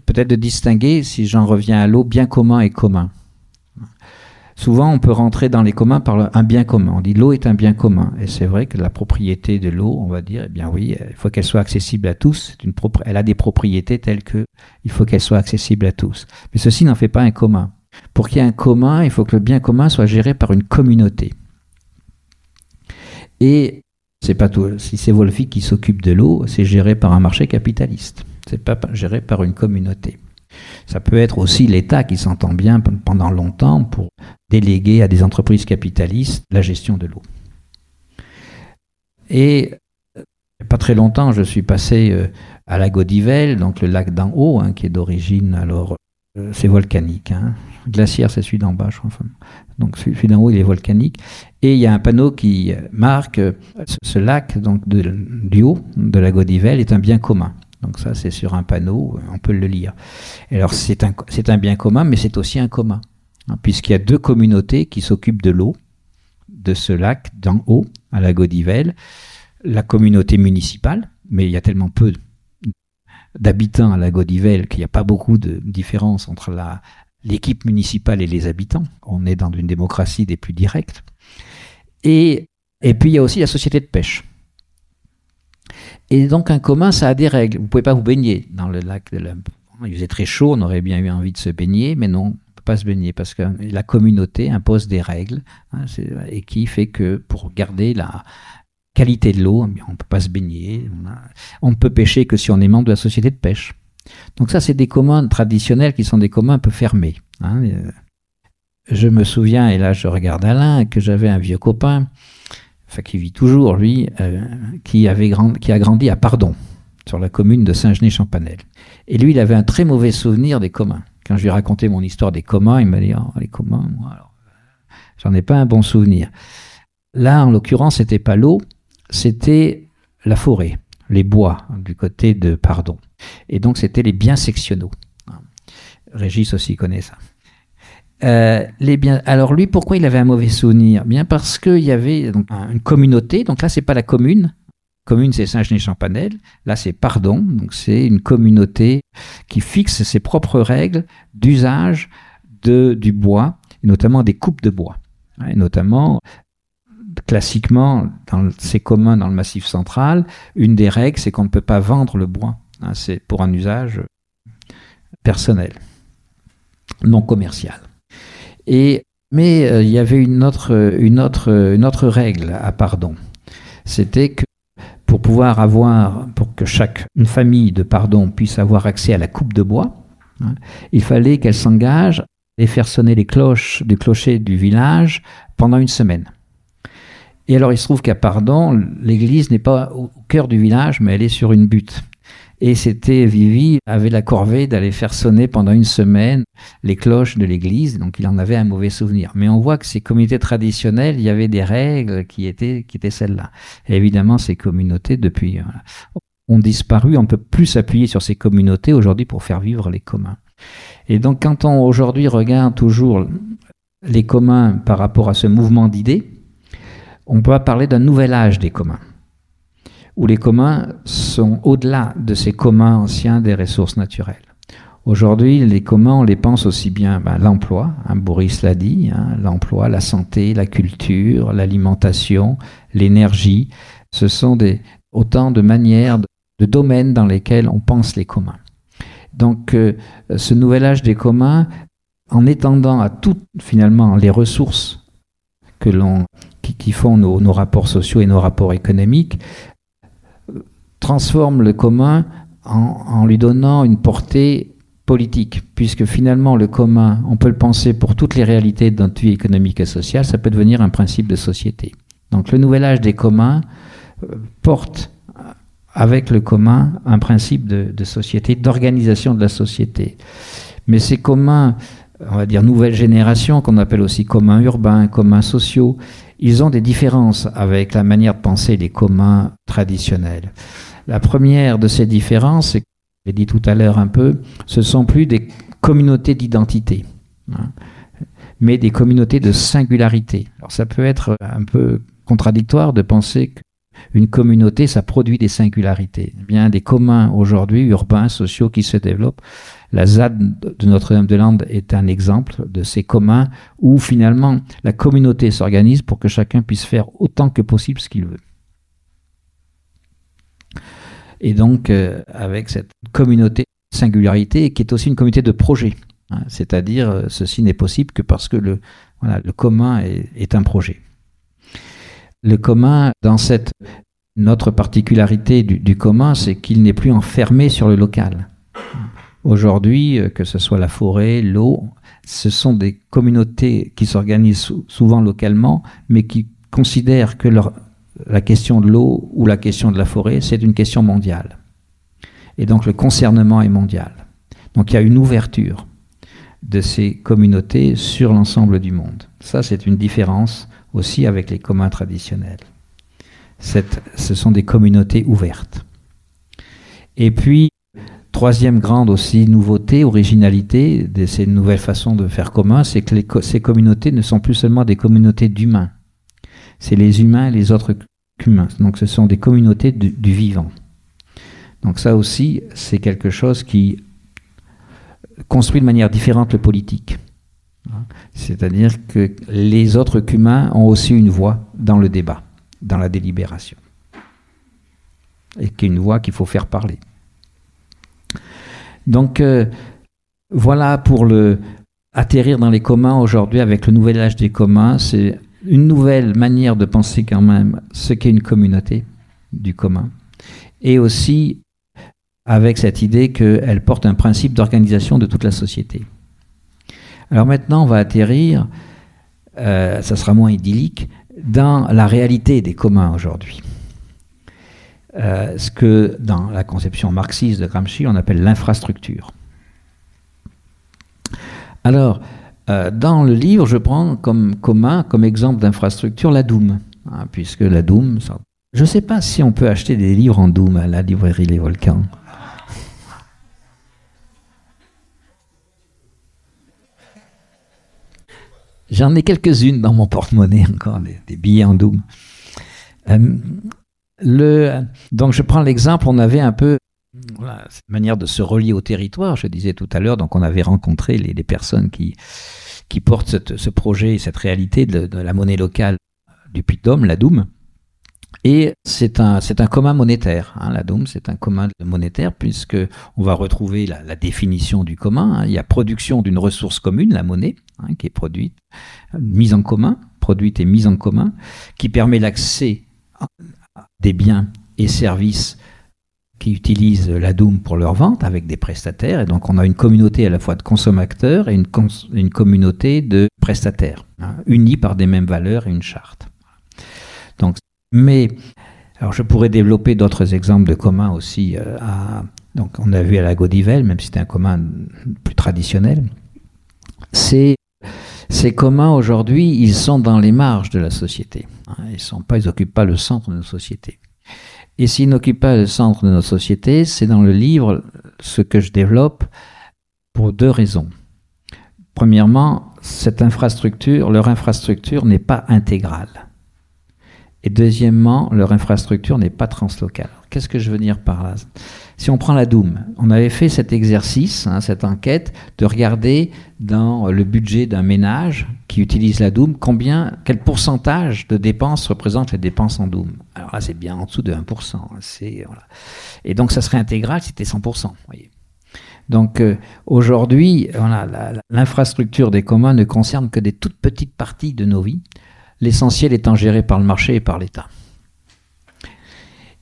peut-être de distinguer, si j'en reviens à l'eau, bien commun et commun. Souvent, on peut rentrer dans les communs par un bien commun. On dit l'eau est un bien commun. Et c'est vrai que la propriété de l'eau, on va dire, eh bien oui, il faut qu'elle soit accessible à tous. Elle a des propriétés telles que il faut qu'elle soit accessible à tous. Mais ceci n'en fait pas un commun. Pour qu'il y ait un commun, il faut que le bien commun soit géré par une communauté. Et c'est pas tout. Si c'est Wolfi qui s'occupe de l'eau, c'est géré par un marché capitaliste. C'est pas géré par une communauté. Ça peut être aussi l'État qui s'entend bien pendant longtemps pour déléguer à des entreprises capitalistes la gestion de l'eau. Et pas très longtemps, je suis passé à la Godivelle, donc le lac d'en haut, hein, qui est d'origine alors c'est volcanique. Hein. Glaciaire, c'est celui d'en bas, je crois. Donc celui d'en haut, il est volcanique. Et il y a un panneau qui marque ce lac donc du haut de la Godivelle est un bien commun. Donc ça, c'est sur un panneau, on peut le lire. Alors c'est un, un bien commun, mais c'est aussi un commun, hein, puisqu'il y a deux communautés qui s'occupent de l'eau de ce lac d'en haut à la Godivelle. La communauté municipale, mais il y a tellement peu d'habitants à la Godivelle qu'il n'y a pas beaucoup de différence entre la, l'équipe municipale et les habitants. On est dans une démocratie des plus directes. Et, et puis il y a aussi la société de pêche. Et donc un commun, ça a des règles. Vous pouvez pas vous baigner dans le lac de la... Il faisait très chaud, on aurait bien eu envie de se baigner, mais non, on peut pas se baigner parce que la communauté impose des règles hein, et qui fait que pour garder la qualité de l'eau, on ne peut pas se baigner. On, ne peut pêcher que si on est membre de la société de pêche. Donc ça, c'est des communs traditionnels qui sont des communs un peu fermés. Hein. Je me souviens, et là je regarde Alain, que j'avais un vieux copain enfin qui vit toujours lui, euh, qui, avait qui a grandi à Pardon, sur la commune de Saint-Genis-Champanel. Et lui, il avait un très mauvais souvenir des communs. Quand je lui racontais mon histoire des communs, il m'a dit oh, les communs, moi, alors, j'en ai pas un bon souvenir. Là, en l'occurrence, c'était pas l'eau, c'était la forêt, les bois du côté de Pardon. Et donc, c'était les biens sectionnaux. Régis aussi connaît ça. Euh. Alors lui, pourquoi il avait un mauvais souvenir? Bien parce qu'il y avait donc, une communauté. Donc là, c'est pas la commune. Commune, c'est Saint-Genis-Champanel. Là, c'est Pardon. Donc c'est une communauté qui fixe ses propres règles d'usage de, du bois, et notamment des coupes de bois. Et notamment, classiquement, dans ces communs dans le Massif central, une des règles, c'est qu'on ne peut pas vendre le bois. Hein, c'est pour un usage personnel, non commercial. Et, mais euh, il y avait une autre, règle à Pardon. C'était que pour pouvoir avoir, pour que chaque famille de Pardon puisse avoir accès à la coupe de bois, hein, il fallait qu'elle s'engage et faire sonner les cloches du clocher du village pendant une semaine. Et alors il se trouve qu'à Pardon, l'église n'est pas au cœur du village, mais elle est sur une butte. Et c'était Vivi avait la corvée d'aller faire sonner pendant une semaine les cloches de l'église, donc il en avait un mauvais souvenir. Mais on voit que ces communautés traditionnelles, il y avait des règles qui étaient, qui étaient celles-là. Évidemment, ces communautés, depuis, euh, ont disparu. On peut plus s'appuyer sur ces communautés aujourd'hui pour faire vivre les communs. Et donc, quand on aujourd'hui regarde toujours les communs par rapport à ce mouvement d'idées, on peut parler d'un nouvel âge des communs où les communs sont au-delà de ces communs anciens des ressources naturelles. Aujourd'hui, les communs, on les pense aussi bien ben, l'emploi, hein, Boris l'a dit, hein, l'emploi, la santé, la culture, l'alimentation, l'énergie. Ce sont autant de manières, de, domaines dans lesquels on pense les communs. Donc, euh, ce nouvel âge des communs, en étendant à toutes finalement les ressources qui, font nos, rapports sociaux et nos rapports économiques, transforme le commun en, lui donnant une portée politique, puisque finalement le commun, on peut le penser pour toutes les réalités de notre vie économique et sociale, ça peut devenir un principe de société. Donc le nouvel âge des communs euh, porte avec le commun un principe de, de société, d'organisation de la société. Mais ces communs, on va dire nouvelle génération, qu'on appelle aussi communs urbains, communs sociaux, ils ont des différences avec la manière de penser les communs traditionnels. La première de ces différences, c'est, j'ai dit tout à l'heure un peu, ce sont plus des communautés d'identité, hein, mais des communautés de singularité. Alors ça peut être un peu contradictoire de penser qu'une communauté, ça produit des singularités. Eh bien, des communs aujourd'hui, urbains, sociaux, qui se développent. La ZAD de Notre-Dame-de-Lande est un exemple de ces communs où finalement la communauté s'organise pour que chacun puisse faire autant que possible ce qu'il veut. Et donc, euh, avec cette communauté de singularité qui est aussi une communauté de projet. Hein, c'est-à-dire, euh, ceci n'est possible que parce que le, voilà, le commun est, un projet. Le commun, dans cette notre particularité du, commun, c'est qu'il n'est plus enfermé sur le local. Aujourd'hui, euh, que ce soit la forêt, l'eau, ce sont des communautés qui s'organisent souvent localement, mais qui considèrent que leur la question de l'eau ou la question de la forêt, c'est une question mondiale. Et donc le concernement est mondial. Donc il y a une ouverture de ces communautés sur l'ensemble du monde. Ça, c'est une différence aussi avec les communs traditionnels. ce sont des communautés ouvertes. Et puis, troisième grande aussi nouveauté, originalité de ces nouvelles façons de faire commun, c'est que ces communautés ne sont plus seulement des communautés d'humains. C'est les humains et les autres humains. Donc ce sont des communautés du, vivant. Donc ça aussi, c'est quelque chose qui construit de manière différente le politique. C'est-à-dire que les autres humains ont aussi une voix dans le débat, dans la délibération. Et qui est une voix qu'il faut faire parler. Donc euh, voilà pour le atterrir dans les communs aujourd'hui avec le nouvel âge des communs, c'est une nouvelle manière de penser quand même ce qu'est une communauté du commun. Et aussi avec cette idée qu'elle porte un principe d'organisation de toute la société. Alors maintenant, on va atterrir, euh, ça sera moins idyllique, dans la réalité des communs aujourd'hui. Euh, ce que dans la conception marxiste de Gramsci, on appelle l'infrastructure. Alors, dans le livre, je prends comme commun, comme exemple d'infrastructure, la Doom, hein, puisque la Doom, je ne sais pas si on peut acheter des livres en Doom à la librairie Les Volcans. J'en ai quelques-unes dans mon porte-monnaie encore, des, billets en Doom. Euh, le, donc je prends l'exemple, on avait un peu voilà, cette manière de se relier au territoire, je disais tout à l'heure, donc on avait rencontré les, personnes qui, qui portent ce projet, cette réalité de, la monnaie locale du Puy-de-Dôme, la Doum. Et c'est un, c'est un commun monétaire. Hein, la Doum, c'est un commun monétaire puisque on va retrouver la, définition du commun. Hein. Il y a production d'une ressource commune, la monnaie, hein, qui est produite, mise en commun, produite et mise en commun, qui permet l'accès des biens et services qui utilisent la Doom pour leur vente avec des prestataires. Et donc on a une communauté à la fois de consommateurs et une, communauté de prestataires, hein, unis par des mêmes valeurs et une charte. Donc, mais alors je pourrais développer d'autres exemples de communs aussi. Euh, donc on a vu à la Godivelle, même si c'était un commun plus traditionnel. C'est ces communs aujourd'hui, ils sont dans les marges de la société. Hein. Ils sont pas, ils occupent pas le centre de nos sociétés. Et s'ils n'occupent pas le centre de notre société, c'est dans le livre ce que je développe pour deux raisons. Premièrement, cette infrastructure, leur infrastructure n'est pas intégrale. Et deuxièmement, leur infrastructure n'est pas translocale. Qu'est-ce que je veux dire par là? Si on prend la Doom, on avait fait cet exercice, hein, cette enquête, de regarder dans le budget d'un ménage qui utilise la Doom, combien, quel pourcentage de dépenses représente les dépenses en Doom. Alors là, c'est bien en dessous de 1%. C'est, voilà. Et donc, ça serait intégral, c'était 100%. Voyez. Donc euh, aujourd'hui, l'infrastructure des communs ne concerne que des toutes petites parties de nos vies l'essentiel étant géré par le marché et par l'État.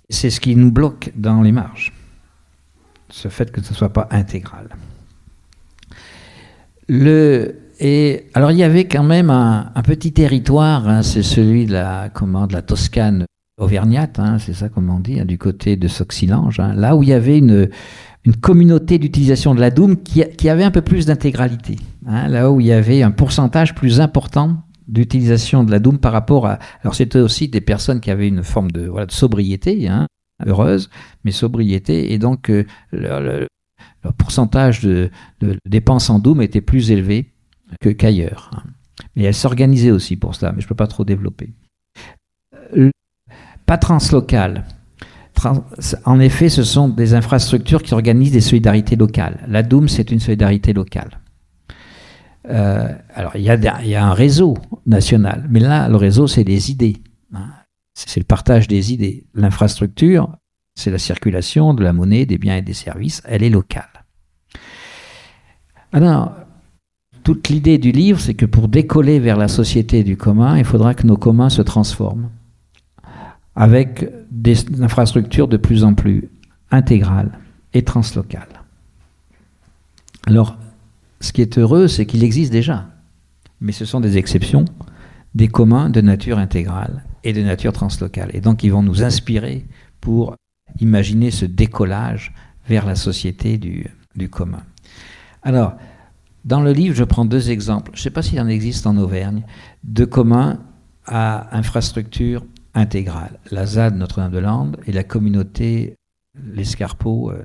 C'est ce qui nous bloque dans les marges, ce fait que ce ne soit pas intégral. Le, et alors il y avait quand même un, petit territoire, hein, c'est celui de la, comment, de la Toscane auvergnate, hein, c'est ça comme on dit, hein, du côté de Soxilange, là où il y avait une, une communauté d'utilisation de la Doom qui, qui, avait un peu plus d'intégralité, là où il y avait un pourcentage plus important d'utilisation de la Doom par rapport à... Alors c'était aussi des personnes qui avaient une forme de, voilà, de sobriété, hein, heureuse, mais sobriété, et donc euh, le, pourcentage de, dépenses en Doom était plus élevé que qu'ailleurs. Hein. Mais elle s'organisait aussi pour cela, mais je ne peux pas trop développer. pas translocal. en effet, ce sont des infrastructures qui organisent des solidarités locales. La Doom, c'est une solidarité locale. Euh, alors, il y, a, un réseau national, mais là, le réseau, c'est des idées. Hein. C'est le partage des idées. L'infrastructure, c'est la circulation de la monnaie, des biens et des services, elle est locale. Alors, toute l'idée du livre, c'est que pour décoller vers la société du commun, il faudra que nos communs se transforment avec des infrastructures de plus en plus intégrales et translocales. Alors, ce qui est heureux, c'est qu'il existe déjà. Mais ce sont des exceptions, des communs de nature intégrale et de nature translocale. Et donc ils vont nous inspirer pour imaginer ce décollage vers la société du, du commun. Alors, dans le livre, je prends deux exemples. Je ne sais pas s'il en existe en Auvergne, de communs à infrastructure intégrale. La ZAD Notre-Dame-de-Lande et la communauté l'Escarpeau, euh,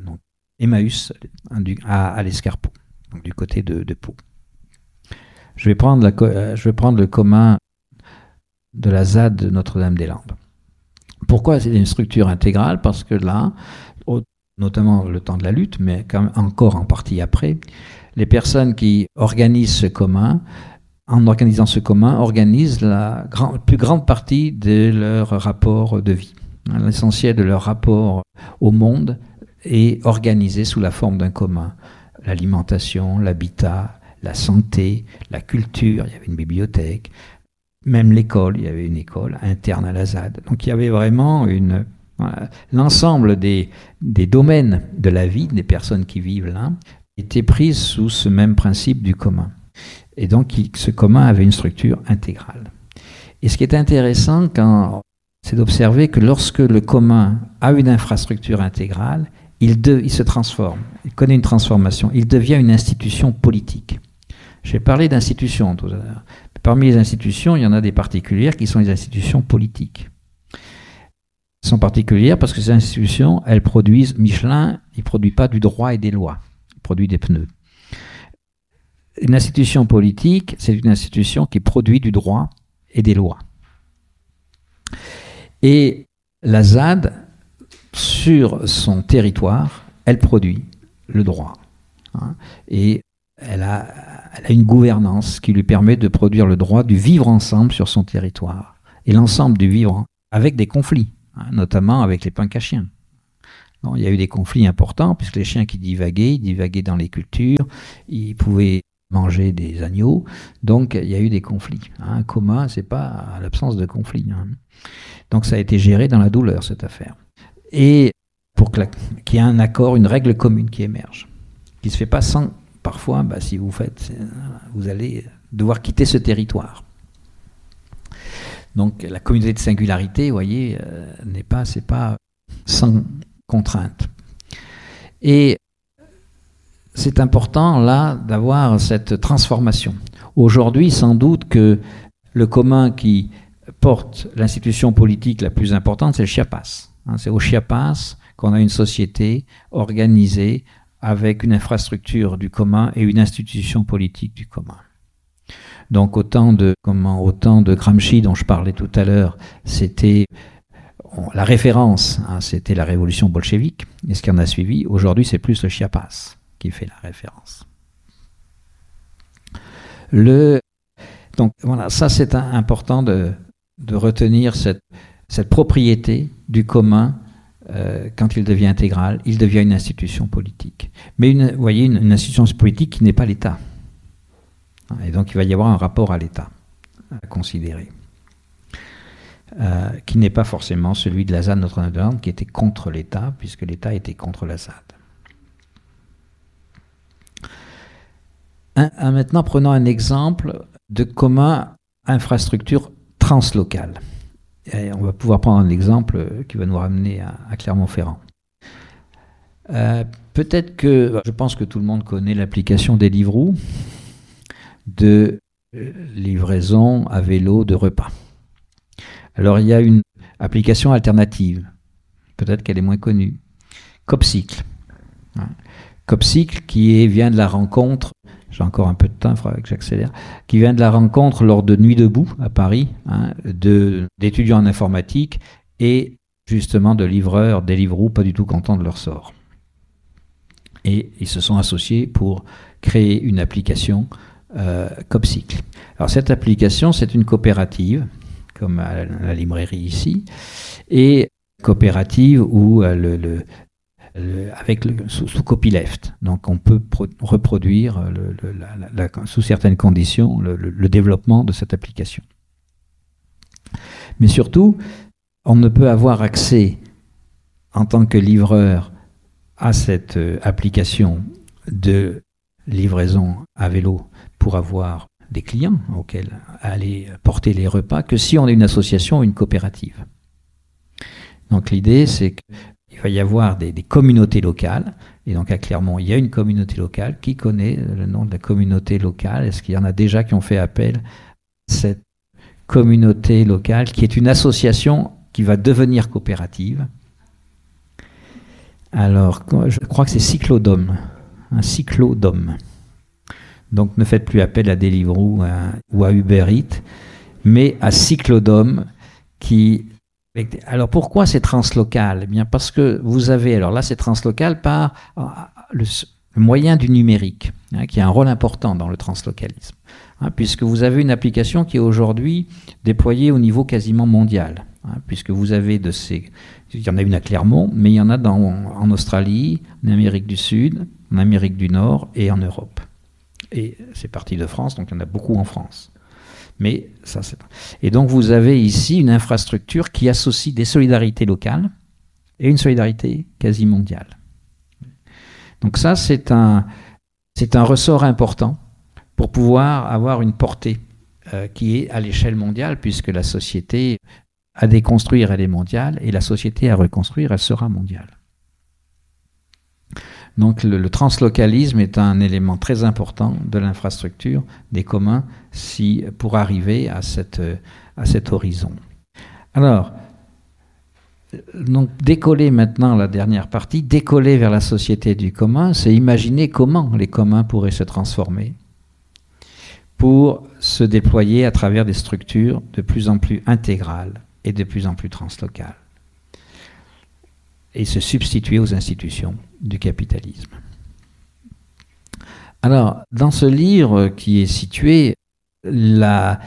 Emmaüs à, l'Escarpeau, du côté de, Pau. Je vais, prendre euh, je vais prendre le commun de la ZAD de Notre-Dame-des-Landes. Pourquoi c'est une structure intégrale? Parce que là, notamment le temps de la lutte, mais encore en partie après, les personnes qui organisent ce commun, en organisant ce commun, organisent la plus grande partie de leur rapport de vie. L'essentiel de leur rapport au monde est organisé sous la forme d'un commun. L'alimentation, l'habitat, la santé, la culture, il y avait une bibliothèque, même l'école, il y avait une école interne à la ZAD. Donc il y avait vraiment une, l'ensemble des, des, domaines de la vie des personnes qui vivent là était pris sous ce même principe du commun. Et donc ce commun avait une structure intégrale. Et ce qui est intéressant, c'est d'observer que lorsque le commun a une infrastructure intégrale, il, se transforme, il connaît une transformation, il devient une institution politique. J'ai parlé d'institutions tout à l'heure. Parmi les institutions, il y en a des particulières qui sont les institutions politiques. Elles sont particulières parce que ces institutions, elles produisent, Michelin, il ne produit pas du droit et des lois, il produit des pneus. Une institution politique, c'est une institution qui produit du droit et des lois. Et la ZAD, sur son territoire, elle produit le droit. Hein. et elle a une gouvernance qui lui permet de produire le droit du vivre ensemble sur son territoire. Et l'ensemble du vivre avec des conflits, hein, notamment avec les chiens. Bon, il y a eu des conflits importants, puisque les chiens qui divaguaient, ils divaguaient dans les cultures, ils pouvaient manger des agneaux, donc il y a eu des conflits. Un hein. c'est pas l'absence de conflits. Hein. Donc ça a été géré dans la douleur, cette affaire. Et pour qu'il y ait un accord, une règle commune qui émerge, qui ne se fait pas sans parfois, bah, si vous faites, vous allez devoir quitter ce territoire. Donc la communauté de singularité, vous voyez, euh, n'est pas, c'est pas sans contrainte. Et c'est important là d'avoir cette transformation. Aujourd'hui, sans doute que le commun qui porte l'institution politique la plus importante, c'est le Chiapas. Hein, c'est au Chiapas qu'on a une société organisée avec une infrastructure du commun et une institution politique du commun. Donc autant de comment autant de Gramsci dont je parlais tout à l'heure, c'était la référence, hein, c'était la révolution bolchevique. Et ce qui en a suivi, aujourd'hui, c'est plus le Chiapas qui fait la référence. Le, donc voilà, ça c'est important de, de retenir cette, cette propriété du commun euh, quand il devient intégral, il devient une institution politique. Mais vous voyez, une, institution politique qui n'est pas l'État. Et donc il va y avoir un rapport à l'État à considérer, euh, qui n'est pas forcément celui de la ZAD Notre-Dame, qui était contre l'État, puisque l'État était contre la ZAD. maintenant, prenons un exemple de commun infrastructure translocale on va pouvoir prendre un exemple qui va nous ramener à, Clermont-Ferrand. Euh, peut-être que, je pense que tout le monde connaît l'application Deliveroo de livraison à vélo de repas. Alors il y a une application alternative, peut-être qu'elle est moins connue, Copcycle. Hein. Copcycle qui vient de la rencontre j'ai encore un peu de temps, il faudra que j'accélère, qui vient de la rencontre lors de Nuit debout à Paris, hein, d'étudiants en informatique et justement de livreurs, des livreaux pas du tout contents de leur sort. Et ils se sont associés pour créer une application euh, Copcycle. Alors cette application, c'est une coopérative, comme la librairie ici, et coopérative où euh, le, avec le, sous, copyleft. Donc on peut reproduire sous certaines conditions le, développement de cette application. Mais surtout, on ne peut avoir accès en tant que livreur à cette euh, application de livraison à vélo pour avoir des clients auxquels aller porter les repas que si on est une association ou une coopérative. Donc l'idée, c'est qu'il va y avoir des, communautés locales. Et donc à Clermont, il y a une communauté locale. Qui connaît le nom de la communauté locale Est-ce qu'il y en a déjà qui ont fait appel à cette communauté locale qui est une association qui va devenir coopérative? Alors, je crois que c'est Cyclodome. Un cyclodome. Donc ne faites plus appel à Deliveroo ou à Uber mais à Cyclodome qui alors pourquoi c'est translocal? Eh bien parce que vous avez, alors là c'est translocal par le, moyen du numérique, hein, qui a un rôle important dans le translocalisme, hein, puisque vous avez une application qui est aujourd'hui déployée au niveau quasiment mondial, hein, puisque vous avez de ces, il y en a une à Clermont, mais il y en a en Australie, en Amérique du Sud, en Amérique du Nord et en Europe. Et c'est parti de France, donc il y en a beaucoup en France. Mais ça, c'est. Et donc vous avez ici une infrastructure qui associe des solidarités locales et une solidarité quasi mondiale. Donc ça, c'est un, ressort important pour pouvoir avoir une portée euh, qui est à l'échelle mondiale, puisque la société à déconstruire, elle est mondiale, et la société à reconstruire, elle sera mondiale. Donc le, translocalisme est un élément très important de l'infrastructure des communs si, pour arriver à, cette, à cet horizon. Alors, donc décoller maintenant la dernière partie, décoller vers la société du commun, c'est imaginer comment les communs pourraient se transformer pour se déployer à travers des structures de plus en plus intégrales et de plus en plus translocales et se substituer aux institutions du capitalisme. Alors, dans ce livre qui est situé, la,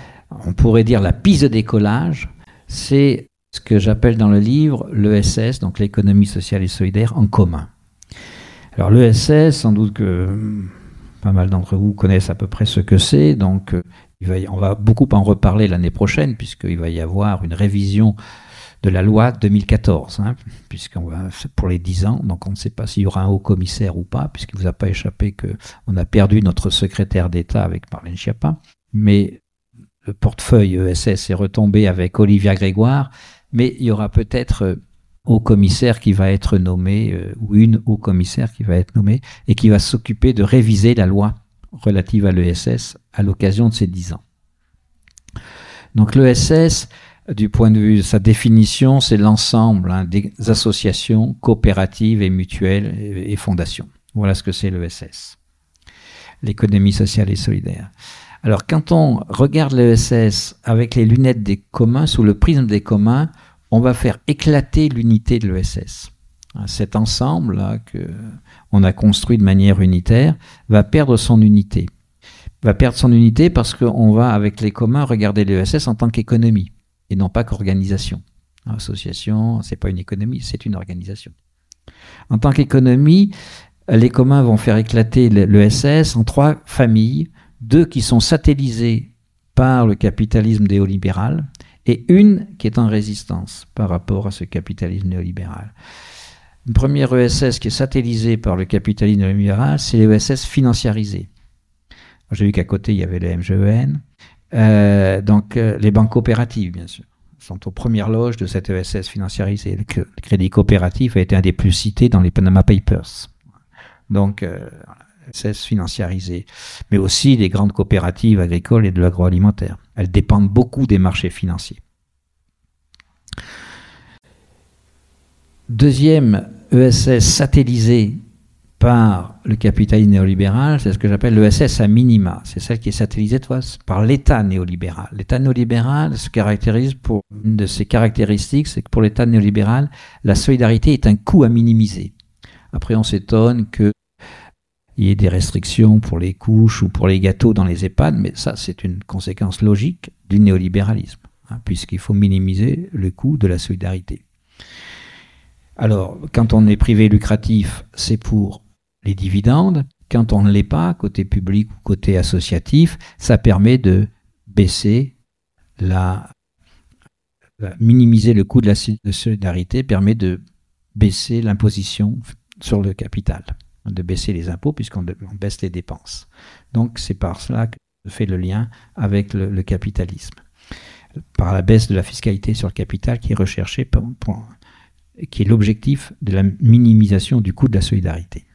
on pourrait dire la piste de décollage, c'est ce que j'appelle dans le livre l'ESS, donc l'économie sociale et solidaire en commun. Alors l'ESS, sans doute que pas mal d'entre vous connaissent à peu près ce que c'est, donc euh, on va beaucoup en reparler l'année prochaine, puisqu'il va y avoir une révision de la loi 2014, hein, puisqu'on va pour les 10 ans, donc on ne sait pas s'il y aura un haut commissaire ou pas, puisqu'il ne vous a pas échappé qu'on a perdu notre secrétaire d'État avec Marlène Schiappa, mais le portefeuille ESS est retombé avec Olivia Grégoire, mais il y aura peut-être euh, haut commissaire qui va être nommé, euh, ou une haut commissaire qui va être nommée, et qui va s'occuper de réviser la loi relative à l'ESS à l'occasion de ces 10 ans. Donc l'ESS, du point de vue de sa définition, c'est l'ensemble hein, des associations coopératives et mutuelles et, fondations. Voilà ce que c'est l'ESS, l'économie sociale et solidaire. Alors quand on regarde l'ESS avec les lunettes des communs, sous le prisme des communs, on va faire éclater l'unité de l'ESS. Hein, cet ensemble là que on a construit de manière unitaire va perdre son unité. Va perdre son unité parce qu'on va avec les communs regarder l'ESS en tant qu'économie et non pas qu'organisation. Association, c'est pas une économie, c'est une organisation. En tant qu'économie, les communs vont faire éclater l'ESS en trois familles, deux qui sont satellisées par le capitalisme néolibéral et une qui est en résistance par rapport à ce capitalisme néolibéral. Une première ESS qui est satellisée par le capitalisme néolibéral, c'est l'ESS financiarisée. J'ai vu qu'à côté, il y avait le MGEN, euh, donc euh, les banques coopératives, bien sûr, sont aux premières loges de cette ESS financiarisée. Le, crédit coopératif a été un des plus cités dans les Panama Papers. Donc, euh, ESS financiarisée. Mais aussi les grandes coopératives agricoles et de l'agroalimentaire. Elles dépendent beaucoup des marchés financiers. Deuxième ESS satellisée par le capitalisme néolibéral, c'est ce que j'appelle l'ESS à minima. C'est celle qui est satellisée par l'État néolibéral. L'État néolibéral se caractérise pour une de ses caractéristiques, c'est que pour l'État néolibéral, la solidarité est un coût à minimiser. Après, on s'étonne qu'il y ait des restrictions pour les couches ou pour les gâteaux dans les EHPAD, mais ça, c'est une conséquence logique du néolibéralisme, hein, puisqu'il faut minimiser le coût de la solidarité. Alors, quand on est privé lucratif, c'est pour les dividendes. Quand on ne l'est pas, côté public ou côté associatif, ça permet de baisser la, minimiser le coût de la solidarité, permet de baisser l'imposition sur le capital, de baisser les impôts puisqu'on baisse les dépenses. Donc c'est par cela que fait le lien avec le, capitalisme, par la baisse de la fiscalité sur le capital qui est recherchée, qui est l'objectif de la minimisation du coût de la solidarité.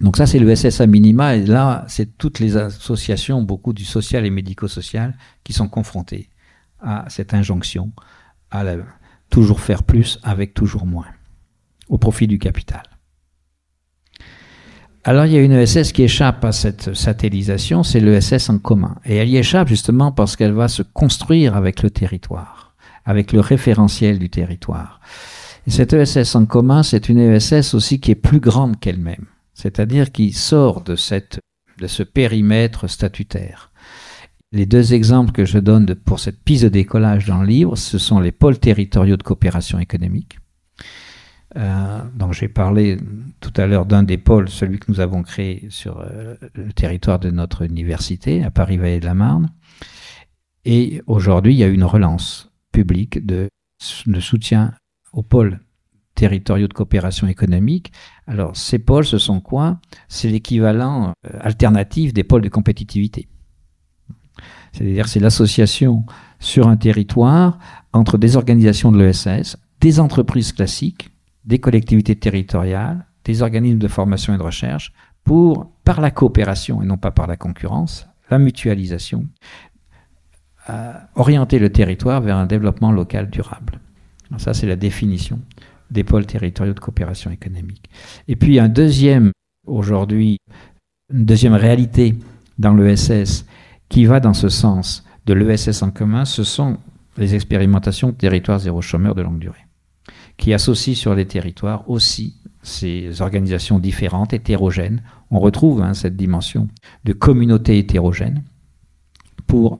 Donc ça, c'est le SSA minima, et là, c'est toutes les associations, beaucoup du social et médico-social, qui sont confrontées à cette injonction à toujours faire plus avec toujours moins, au profit du capital. Alors il y a une ESS qui échappe à cette satellisation, c'est l'ESS en commun. Et elle y échappe justement parce qu'elle va se construire avec le territoire, avec le référentiel du territoire. Et cette ESS en commun, c'est une ESS aussi qui est plus grande qu'elle-même c'est-à-dire qui sort de, cette, de ce périmètre statutaire. Les deux exemples que je donne pour cette piste de décollage dans le livre, ce sont les pôles territoriaux de coopération économique. Euh, donc j'ai parlé tout à l'heure d'un des pôles, celui que nous avons créé sur euh, le territoire de notre université, à Paris-Vallée de la Marne. Et aujourd'hui, il y a une relance publique de soutien aux pôles territoriaux de coopération économique. Alors, ces pôles, ce sont quoi? C'est l'équivalent euh, alternatif des pôles de compétitivité. C'est-à-dire, c'est l'association sur un territoire entre des organisations de l'ESS, des entreprises classiques, des collectivités territoriales, des organismes de formation et de recherche, pour, par la coopération et non pas par la concurrence, la mutualisation, euh, orienter le territoire vers un développement local durable. ça, c'est la définition des pôles territoriaux de coopération économique. Et puis un deuxième, aujourd'hui, une deuxième réalité dans l'ESS qui va dans ce sens de l'ESS en commun, ce sont les expérimentations de territoires zéro chômeur de longue durée, qui associent sur les territoires aussi ces organisations différentes, hétérogènes. On retrouve hein, cette dimension de communauté hétérogène pour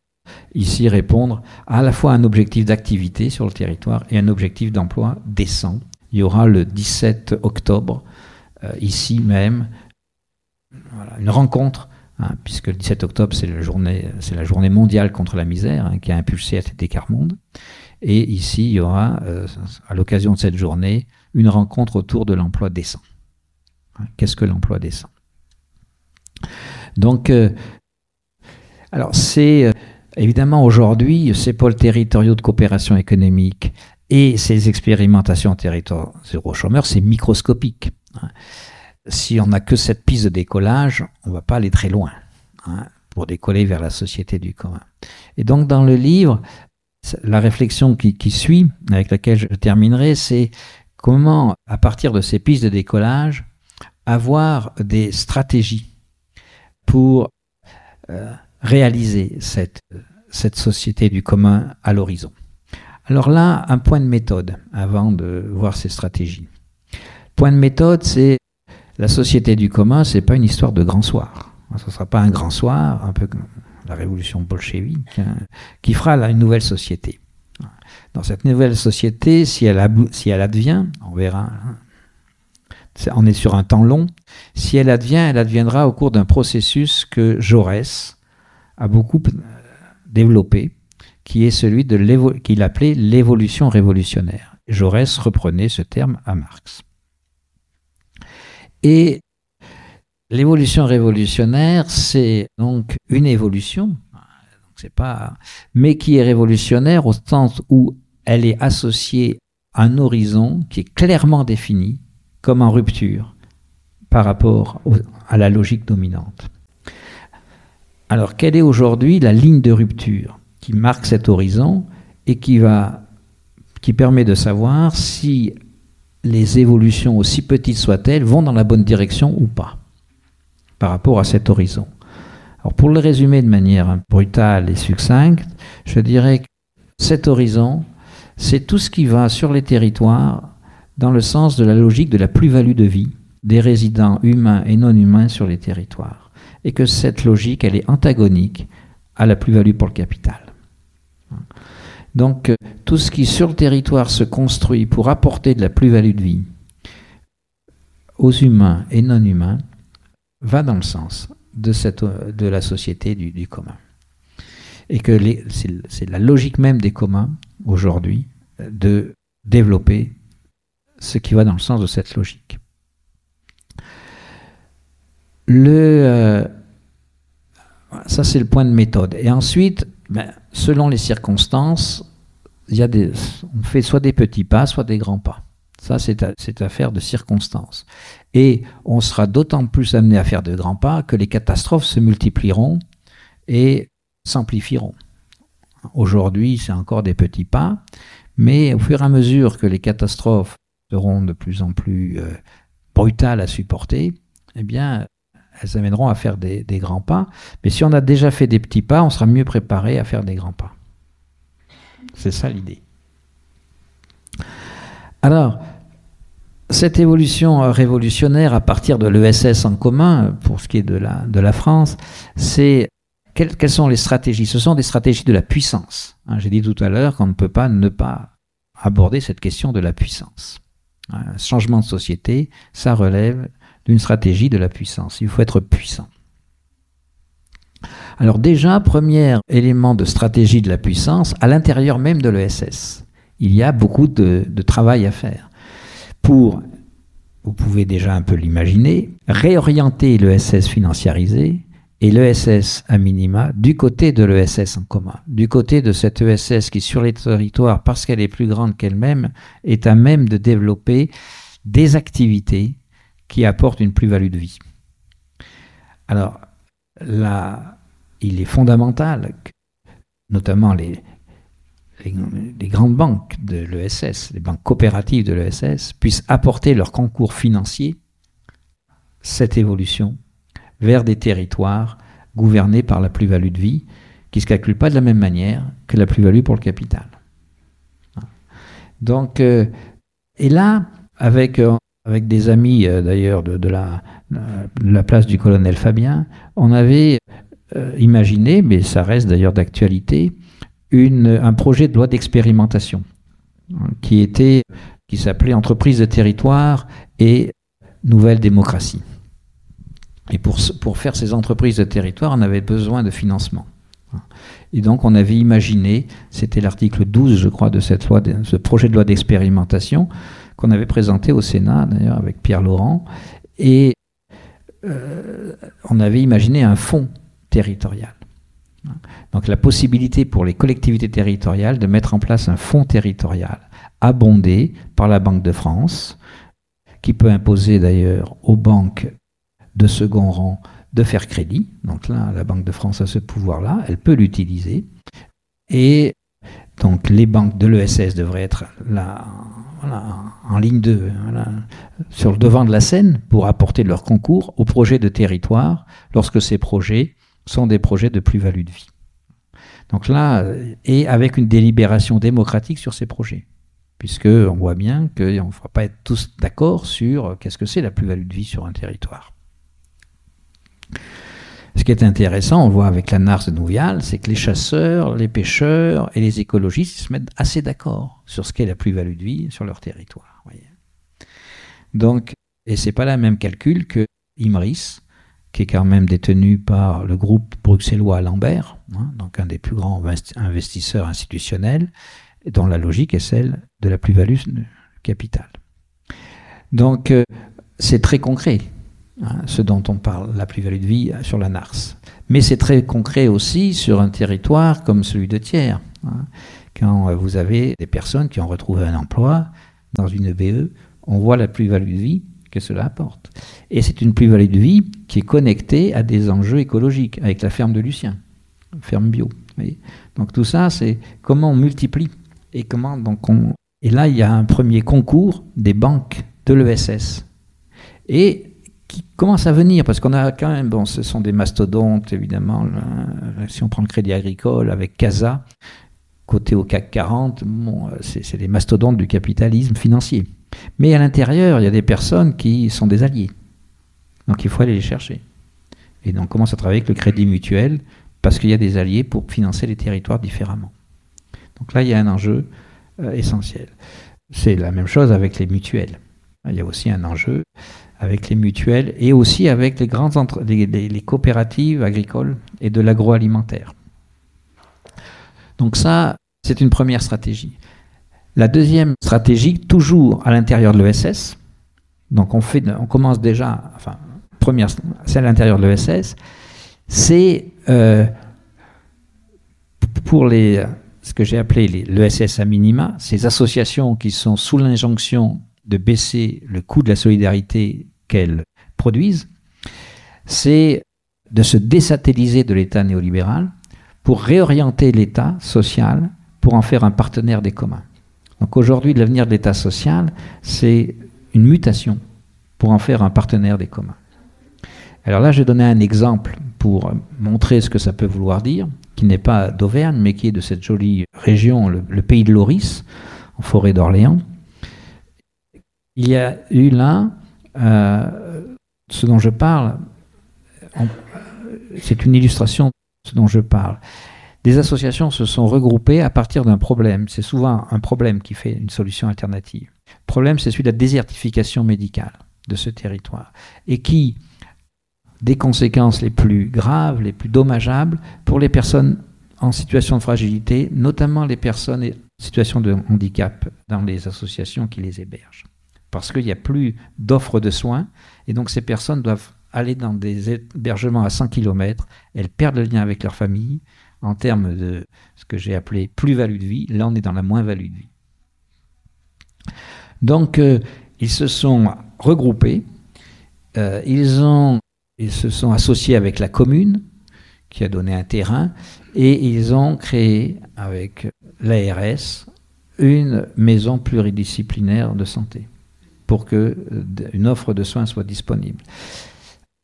ici répondre à la fois à un objectif d'activité sur le territoire et un objectif d'emploi décent il y aura le 17 octobre, euh, ici même, une rencontre, hein, puisque le 17 octobre, c'est la, journée, mondiale contre la misère hein, qui a impulsé ATD Monde. Et ici, il y aura, euh, à l'occasion de cette journée, une rencontre autour de l'emploi décent. Hein, qu'est-ce que l'emploi décent? Donc, euh, alors c'est évidemment aujourd'hui, ces pôles territoriaux de coopération économique et ces expérimentations en territoire zéro chômeur, c'est microscopique. Hein. Si on n'a que cette piste de décollage, on ne va pas aller très loin hein, pour décoller vers la société du commun. Et donc dans le livre, la réflexion qui, qui suit, avec laquelle je terminerai, c'est comment, à partir de ces pistes de décollage, avoir des stratégies pour euh, réaliser cette, cette société du commun à l'horizon. Alors là, un point de méthode avant de voir ces stratégies. Point de méthode, c'est la société du commun, c'est pas une histoire de grand soir. Ce ne sera pas un grand soir, un peu comme la révolution bolchevique, hein, qui fera une nouvelle société. Dans cette nouvelle société, si elle, advient, on verra, hein, on est sur un temps long, si elle advient, elle adviendra au cours d'un processus que Jaurès a beaucoup euh, développé, qui est celui qu'il appelait l'évolution révolutionnaire. Jaurès reprenait ce terme à Marx. Et l'évolution révolutionnaire, c'est donc une évolution, pas, mais qui est révolutionnaire au sens où elle est associée à un horizon qui est clairement défini comme en rupture par rapport à la logique dominante. Alors, quelle est aujourd'hui la ligne de rupture? Qui marque cet horizon et qui, va, qui permet de savoir si les évolutions, aussi petites soient-elles, vont dans la bonne direction ou pas par rapport à cet horizon. Alors pour le résumer de manière brutale et succincte, je dirais que cet horizon, c'est tout ce qui va sur les territoires dans le sens de la logique de la plus-value de vie des résidents humains et non humains sur les territoires. Et que cette logique, elle est antagonique à la plus-value pour le capital. Donc euh, tout ce qui sur le territoire se construit pour apporter de la plus-value de vie aux humains et non humains va dans le sens de, cette, de la société du, commun. Et que c'est la logique même des communs aujourd'hui de développer ce qui va dans le sens de cette logique. Le, euh, Ça, c'est le point de méthode. Et ensuite, ben, selon les circonstances, on fait soit des petits pas, soit des grands pas. Ça, c'est affaire de circonstances. Et on sera d'autant plus amené à faire de grands pas que les catastrophes se multiplieront et s'amplifieront. Aujourd'hui, c'est encore des petits pas, mais au fur et à mesure que les catastrophes seront de plus en plus euh, brutales à supporter, eh bien, elles amèneront à faire des, grands pas. Mais si on a déjà fait des petits pas, on sera mieux préparé à faire des grands pas. C'est ça l'idée. Alors, cette évolution révolutionnaire à partir de l'ESS en commun, pour ce qui est de la, France, c'est quelles, sont les stratégies? Ce sont des stratégies de la puissance. Hein, j'ai dit tout à l'heure qu'on ne peut pas ne pas aborder cette question de la puissance. Un changement de société, ça relève d'une stratégie de la puissance. Il faut être puissant. Alors déjà, premier élément de stratégie de la puissance, à l'intérieur même de l'ESS, il y a beaucoup de, travail à faire pour, vous pouvez déjà un peu l'imaginer, réorienter l'ESS financiarisé et l'ESS à minima du côté de l'ESS en commun, du côté de cette ESS qui sur les territoires, parce qu'elle est plus grande qu'elle-même, est à même de développer des activités qui apporte une plus-value de vie. Alors, là, il est fondamental que, notamment les, grandes banques de l'ESS, les banques coopératives de l'ESS, puissent apporter leur concours financier, cette évolution, vers des territoires gouvernés par la plus-value de vie, qui ne se calcule pas de la même manière que la plus-value pour le capital. Donc, euh, et là, avec euh, avec des amis euh, d'ailleurs de, la, place du colonel Fabien, on avait euh, imaginé, mais ça reste d'ailleurs d'actualité, un projet de loi d'expérimentation hein, qui était qui s'appelait Entreprise de territoire et Nouvelle démocratie. Et pour, pour faire ces entreprises de territoire, on avait besoin de financement. Et donc on avait imaginé, c'était l'article 12, je crois, de cette loi, de ce projet de loi d'expérimentation, qu'on avait présenté au Sénat, d'ailleurs, avec Pierre Laurent. Et euh, on avait imaginé un fonds territorial. Donc la possibilité pour les collectivités territoriales de mettre en place un fonds territorial abondé par la Banque de France, qui peut imposer d'ailleurs aux banques de second rang de faire crédit. Donc là, la Banque de France a ce pouvoir-là, elle peut l'utiliser. Et donc les banques de l'ESS devraient être là en ligne de, sur le devant de la scène pour apporter leur concours aux projets de territoire lorsque ces projets sont des projets de plus-value de vie. Donc là, et avec une délibération démocratique sur ces projets, puisque on voit bien qu'on ne va pas être tous d'accord sur qu'est-ce que c'est la plus-value de vie sur un territoire. Ce qui est intéressant, on voit avec la NARS de Nouvial, c'est que les chasseurs, les pêcheurs et les écologistes se mettent assez d'accord sur ce qu'est la plus-value de vie sur leur territoire. Donc, et c'est pas la même calcul que Imris, qui est quand même détenu par le groupe bruxellois Lambert, hein, donc un des plus grands investisseurs institutionnels, dont la logique est celle de la plus-value capitale. Donc, euh, c'est très concret. Hein, ce dont on parle, la plus-value de vie sur la NARS. Mais c'est très concret aussi sur un territoire comme celui de Thiers. Hein. Quand vous avez des personnes qui ont retrouvé un emploi dans une BE, on voit la plus-value de vie que cela apporte. Et c'est une plus-value de vie qui est connectée à des enjeux écologiques, avec la ferme de Lucien, ferme bio. Donc tout ça, c'est comment on multiplie et comment donc on. Et là, il y a un premier concours des banques de l'ESS. Et qui commence à venir, parce qu'on a quand même, bon, ce sont des mastodontes, évidemment, si on prend le crédit agricole avec Casa, côté au CAC 40, bon, c'est des mastodontes du capitalisme financier. Mais à l'intérieur, il y a des personnes qui sont des alliés. Donc il faut aller les chercher. Et donc on commence à travailler avec le crédit mutuel, parce qu'il y a des alliés pour financer les territoires différemment. Donc là, il y a un enjeu euh, essentiel. C'est la même chose avec les mutuelles. Il y a aussi un enjeu avec les mutuelles et aussi avec les grandes les, coopératives agricoles et de l'agroalimentaire. Donc ça, c'est une première stratégie. La deuxième stratégie, toujours à l'intérieur de l'ESS, donc on, commence déjà, enfin, première, c'est à l'intérieur de l'ESS, c'est euh, pour les, ce que j'ai appelé l'ESS à minima, ces associations qui sont sous l'injonction de baisser le coût de la solidarité qu'elles produisent, c'est de se désatelliser de l'État néolibéral pour réorienter l'État social pour en faire un partenaire des communs. Donc aujourd'hui, l'avenir de l'État social, c'est une mutation pour en faire un partenaire des communs. Alors là, je vais donner un exemple pour montrer ce que ça peut vouloir dire, qui n'est pas d'Auvergne, mais qui est de cette jolie région, le, pays de Loris, en forêt d'Orléans. Il y a eu là, euh, ce dont je parle, c'est une illustration de ce dont je parle. Des associations se sont regroupées à partir d'un problème. C'est souvent un problème qui fait une solution alternative. Le problème, c'est celui de la désertification médicale de ce territoire et qui des conséquences les plus graves, les plus dommageables pour les personnes en situation de fragilité, notamment les personnes en situation de handicap dans les associations qui les hébergent. Parce qu'il n'y a plus d'offres de soins et donc ces personnes doivent aller dans des hébergements à 100 km, elles perdent le lien avec leur famille en termes de ce que j'ai appelé plus-value de vie. Là, on est dans la moins-value de vie. Donc, euh, ils se sont regroupés, euh, ils ils se sont associés avec la commune, qui a donné un terrain, et ils ont créé avec l'ARS une maison pluridisciplinaire de santé pour que une offre de soins soit disponible.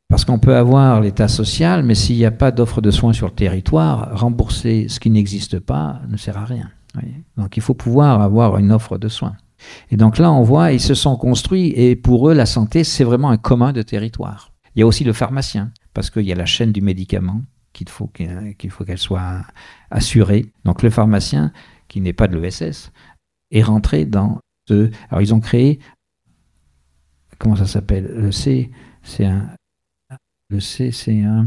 Parce qu'on peut avoir l'état social, mais s'il n'y a pas d'offre de soins sur le territoire, rembourser ce qui n'existe pas ne sert à rien. Donc il faut pouvoir avoir une offre de soins. Et donc là, on voit, ils se sont construits, et pour eux, la santé, c'est vraiment un commun de territoire. Il y a aussi le pharmacien, parce qu'il y a la chaîne du médicament qu'il faut qu'elle soit assurée. Donc le pharmacien, qui n'est pas de l'ESS, est rentré dans ce... Alors ils ont créé... Comment ça s'appelle c'est un... Le C, c'est un...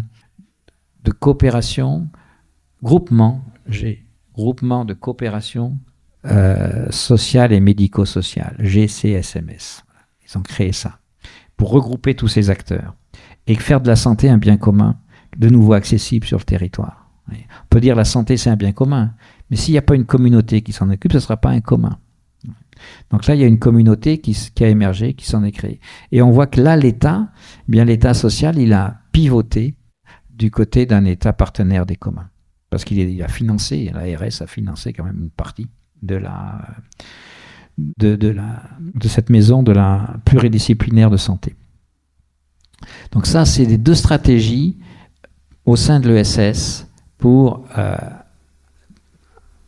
De coopération, groupement, G, groupement de coopération euh, sociale et médico-sociale, GCSMS. Ils ont créé ça pour regrouper tous ces acteurs et faire de la santé un bien commun, de nouveau accessible sur le territoire. On peut dire la santé c'est un bien commun, mais s'il n'y a pas une communauté qui s'en occupe, ce ne sera pas un commun. Donc là, il y a une communauté qui, a émergé, qui s'en est créée. Et on voit que là, l'État, eh bien l'État social, il a pivoté du côté d'un État partenaire des communs. Parce qu'il a financé, l'ARS a financé quand même une partie de la, de, cette maison de la pluridisciplinaire de santé. Donc ça, c'est les deux stratégies au sein de l'ESS pour euh,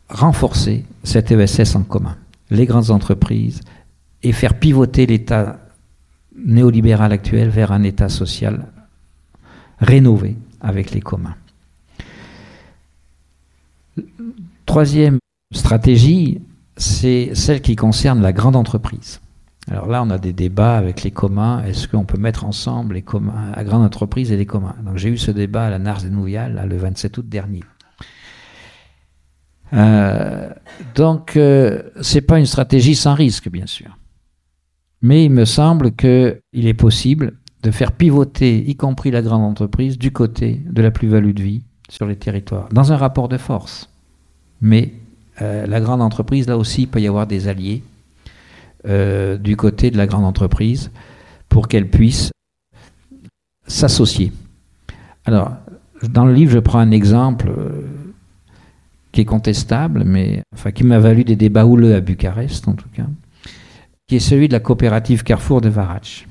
renforcer cet ESS en commun, les grandes entreprises, et faire pivoter l'État néolibéral actuel vers un État social rénové avec les communs. Troisième stratégie, c'est celle qui concerne la grande entreprise. Alors là, on a des débats avec les communs. Est-ce qu'on peut mettre ensemble les communs, la grande entreprise et les communs? Donc j'ai eu ce débat à la Nars de Nouvial le 27 août dernier. Euh, donc euh, c'est pas une stratégie sans risque, bien sûr. Mais il me semble qu'il est possible de faire pivoter, y compris la grande entreprise, du côté de la plus-value de vie sur les territoires, dans un rapport de force. Mais euh, la grande entreprise, là aussi, il peut y avoir des alliés euh, du côté de la grande entreprise pour qu'elle puisse s'associer. Alors, dans le livre, je prends un exemple qui est contestable, mais enfin, qui m'a valu des débats houleux à Bucarest, en tout cas, qui est celui de la coopérative Carrefour de Varac.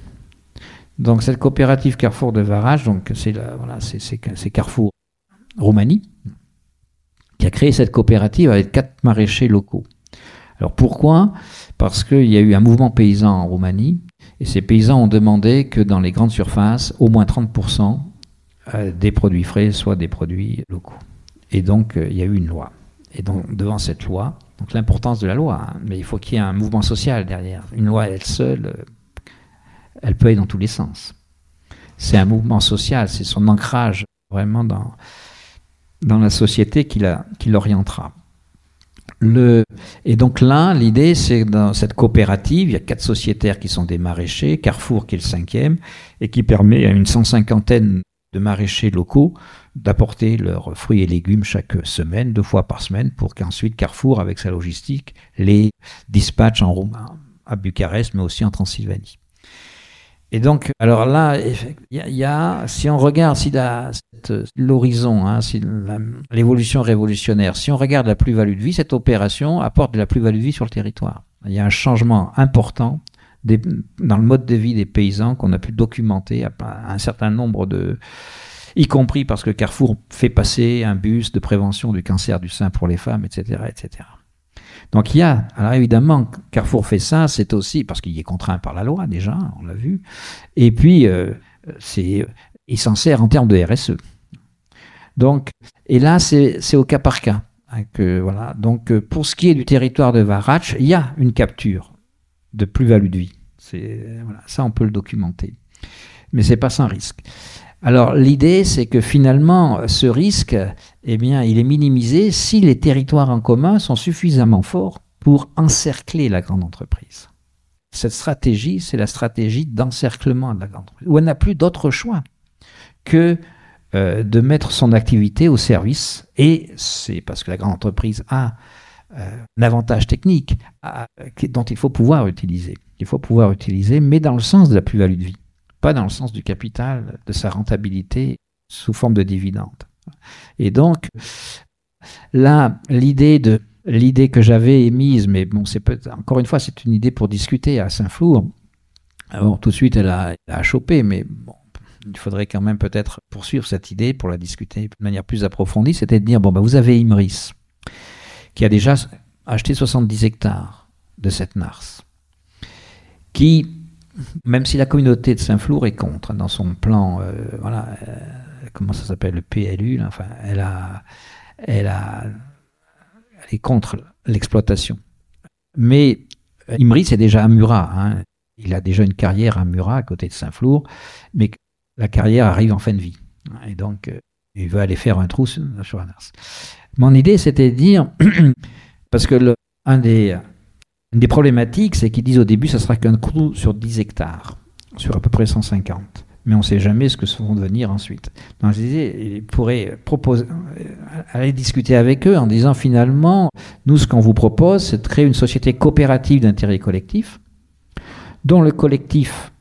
Donc, cette coopérative Carrefour de Varac, donc c'est voilà, c'est Carrefour Roumanie, qui a créé cette coopérative avec quatre maraîchers locaux. Alors pourquoi? Parce qu'il y a eu un mouvement paysan en Roumanie, et ces paysans ont demandé que dans les grandes surfaces, au moins 30% euh, des produits frais soient des produits locaux. Et donc euh, il y a eu une loi. Et donc devant cette loi, donc l'importance de la loi, hein, mais il faut qu'il y ait un mouvement social derrière. Une loi elle seule, euh, elle peut aller dans tous les sens. C'est un mouvement social, c'est son ancrage vraiment dans, dans la société qui l'orientera. Le, et donc là, l'idée, c'est dans cette coopérative, il y a quatre sociétaires qui sont des maraîchers, Carrefour qui est le cinquième, et qui permet à une cent cinquantaine de maraîchers locaux d'apporter leurs fruits et légumes chaque semaine, deux fois par semaine, pour qu'ensuite Carrefour, avec sa logistique, les dispatche en Roumain, à Bucarest, mais aussi en Transylvanie. Et donc, alors là, il y, a, si on regarde l'horizon, hein, l'évolution révolutionnaire, si on regarde la plus-value de vie, cette opération apporte de la plus-value de vie sur le territoire. Il y a un changement important dans le mode de vie des paysans qu'on a pu documenter à un certain nombre de, y compris parce que Carrefour fait passer un bus de prévention du cancer du sein pour les femmes, etc., etc. Donc il y a, alors évidemment, Carrefour fait ça, c'est aussi parce qu'il est contraint par la loi déjà, on l'a vu, et puis euh, c'est, il s'en sert en termes de RSE. Donc, et là c'est au cas par cas. Hein, voilà. Donc euh, pour ce qui est du territoire de Varach, il y a une capture de plus-value de vie. Voilà, ça on peut le documenter. Mais c'est pas sans risque. Alors l'idée, c'est que finalement, ce risque, eh bien, il est minimisé si les territoires en commun sont suffisamment forts pour encercler la grande entreprise. Cette stratégie, c'est la stratégie d'encerclement de la grande entreprise, où elle n'a plus d'autre choix que euh, de mettre son activité au service, et c'est parce que la grande entreprise a euh, un avantage technique dont il faut pouvoir utiliser, il faut pouvoir utiliser, mais dans le sens de la plus-value de vie pas dans le sens du capital, de sa rentabilité sous forme de dividende. Et donc, là, l'idée que j'avais émise, mais bon, c'est encore une fois, c'est une idée pour discuter à Saint-Flour. Bon, tout de suite, elle a, elle a chopé, mais bon, il faudrait quand même peut-être poursuivre cette idée pour la discuter de manière plus approfondie, c'était de dire, bon, ben, vous avez Imris, qui a déjà acheté 70 hectares de cette NARS, qui même si la communauté de Saint-Flour est contre dans son plan, euh, voilà, euh, comment ça s'appelle, le PLU, enfin, elle a, elle a, elle est contre l'exploitation. Mais euh, Imri, c'est déjà à Murat. Hein. Il a déjà une carrière à Murat, à côté de Saint-Flour, mais la carrière arrive en fin de vie. Et donc, il veut aller faire un trou sur, sur Mon idée, c'était de dire, parce que le, un des, une des problématiques, c'est qu'ils disent au début, ça sera qu'un trou sur 10 hectares, sur à peu près 150. Mais on ne sait jamais ce que ça va devenir ensuite. Donc je disais, il pourrait proposer, euh, aller discuter avec eux en disant finalement, nous, ce qu'on vous propose, c'est de créer une société coopérative d'intérêt collectif, dont le collectif,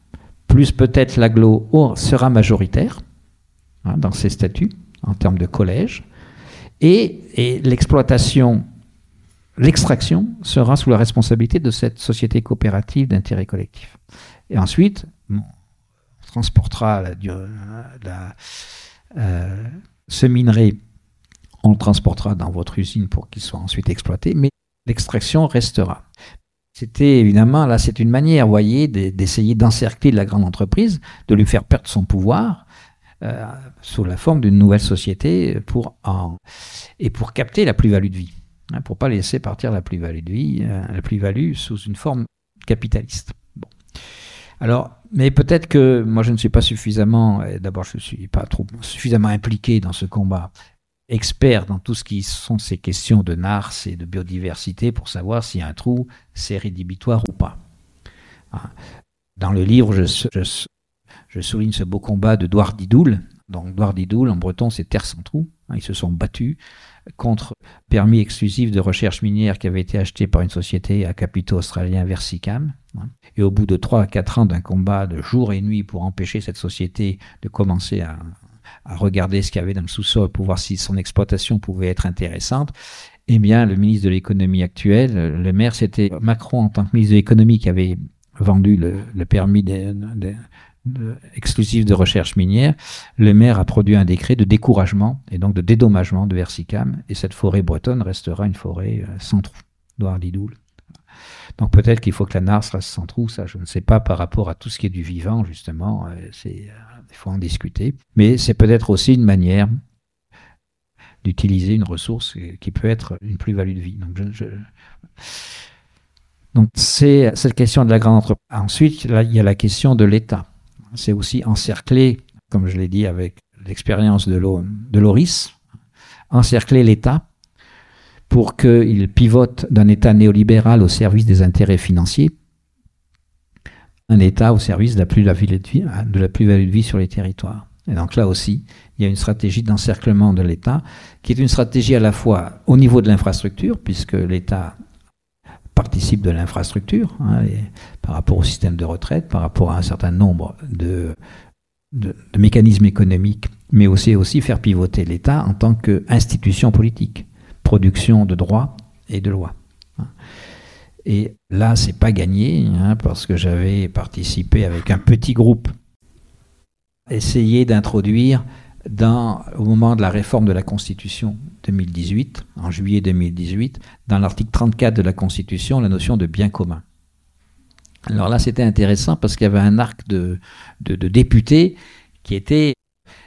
plus peut-être l'aglo, sera majoritaire hein, dans ses statuts en termes de collège, et l'exploitation l'extraction sera sous la responsabilité de cette société coopérative d'intérêt collectif. Et ensuite, on transportera la, euh, ce minerai, on le transportera dans votre usine pour qu'il soit ensuite exploité, mais l'extraction restera. C'était évidemment, là, c'est une manière, vous voyez, d'essayer d'encercler la grande entreprise, de lui faire perdre son pouvoir, euh, sous la forme d'une nouvelle société pour en, et pour capter la plus-value de vie. Hein, pour pas laisser partir la plus-value de vie, euh, la plus-value sous une forme capitaliste. Bon. Alors, mais peut-être que moi je ne suis pas suffisamment, d'abord je ne suis pas trop suffisamment impliqué dans ce combat, expert dans tout ce qui sont ces questions de NARS et de biodiversité pour savoir si un trou c'est rédhibitoire ou pas. Hein. Dans le livre, je, souligne ce beau combat de Douardidoul. Donc Douardidoul en breton c'est terre sans trou. Hein, ils se sont battus contre permis exclusif de recherche minière qui avait été acheté par une société à capitaux australiens Versicam. Hein. Et au bout de 3 à 4 ans d'un combat de jour et nuit pour empêcher cette société de commencer à, regarder ce qu'il y avait dans le sous-sol pour voir si son exploitation pouvait être intéressante, eh bien, le ministre de l'économie actuel, le maire, c'était Macron en tant que ministre de l'économie qui avait vendu le, permis de, exclusif de recherche minière, le maire a produit un décret de découragement et donc de dédommagement de Versicam, et cette forêt bretonne restera une forêt euh, sans trou, d'Oarlidoul. Donc peut-être qu'il faut que la Nars reste sans trou, ça je ne sais pas par rapport à tout ce qui est du vivant, justement, euh, euh, il faut en discuter. Mais c'est peut-être aussi une manière d'utiliser une ressource qui peut être une plus-value de vie. Donc, Donc c'est cette question de la grande entreprise. Ensuite, là, il y a la question de l'État c'est aussi encercler, comme je l'ai dit avec l'expérience de Loris, encercler l'État pour qu'il pivote d'un État néolibéral au service des intérêts financiers, un État au service de la plus-value de, vie, sur les territoires. Et donc là aussi, il y a une stratégie d'encerclement de l'État, qui est une stratégie à la fois au niveau de l'infrastructure, puisque l'État participe de l'infrastructure, hein, par rapport au système de retraite, par rapport à un certain nombre de, de, mécanismes économiques, mais aussi, aussi faire pivoter l'État en tant qu'institution politique, production de droits et de lois. Hein. Et là, c'est pas gagné, hein, parce que j'avais participé avec un petit groupe, essayer d'introduire dans, au moment de la réforme de la Constitution 2018, en juillet 2018, dans l'article 34 de la Constitution, la notion de bien commun. Alors là, c'était intéressant parce qu'il y avait un arc de, députés qui était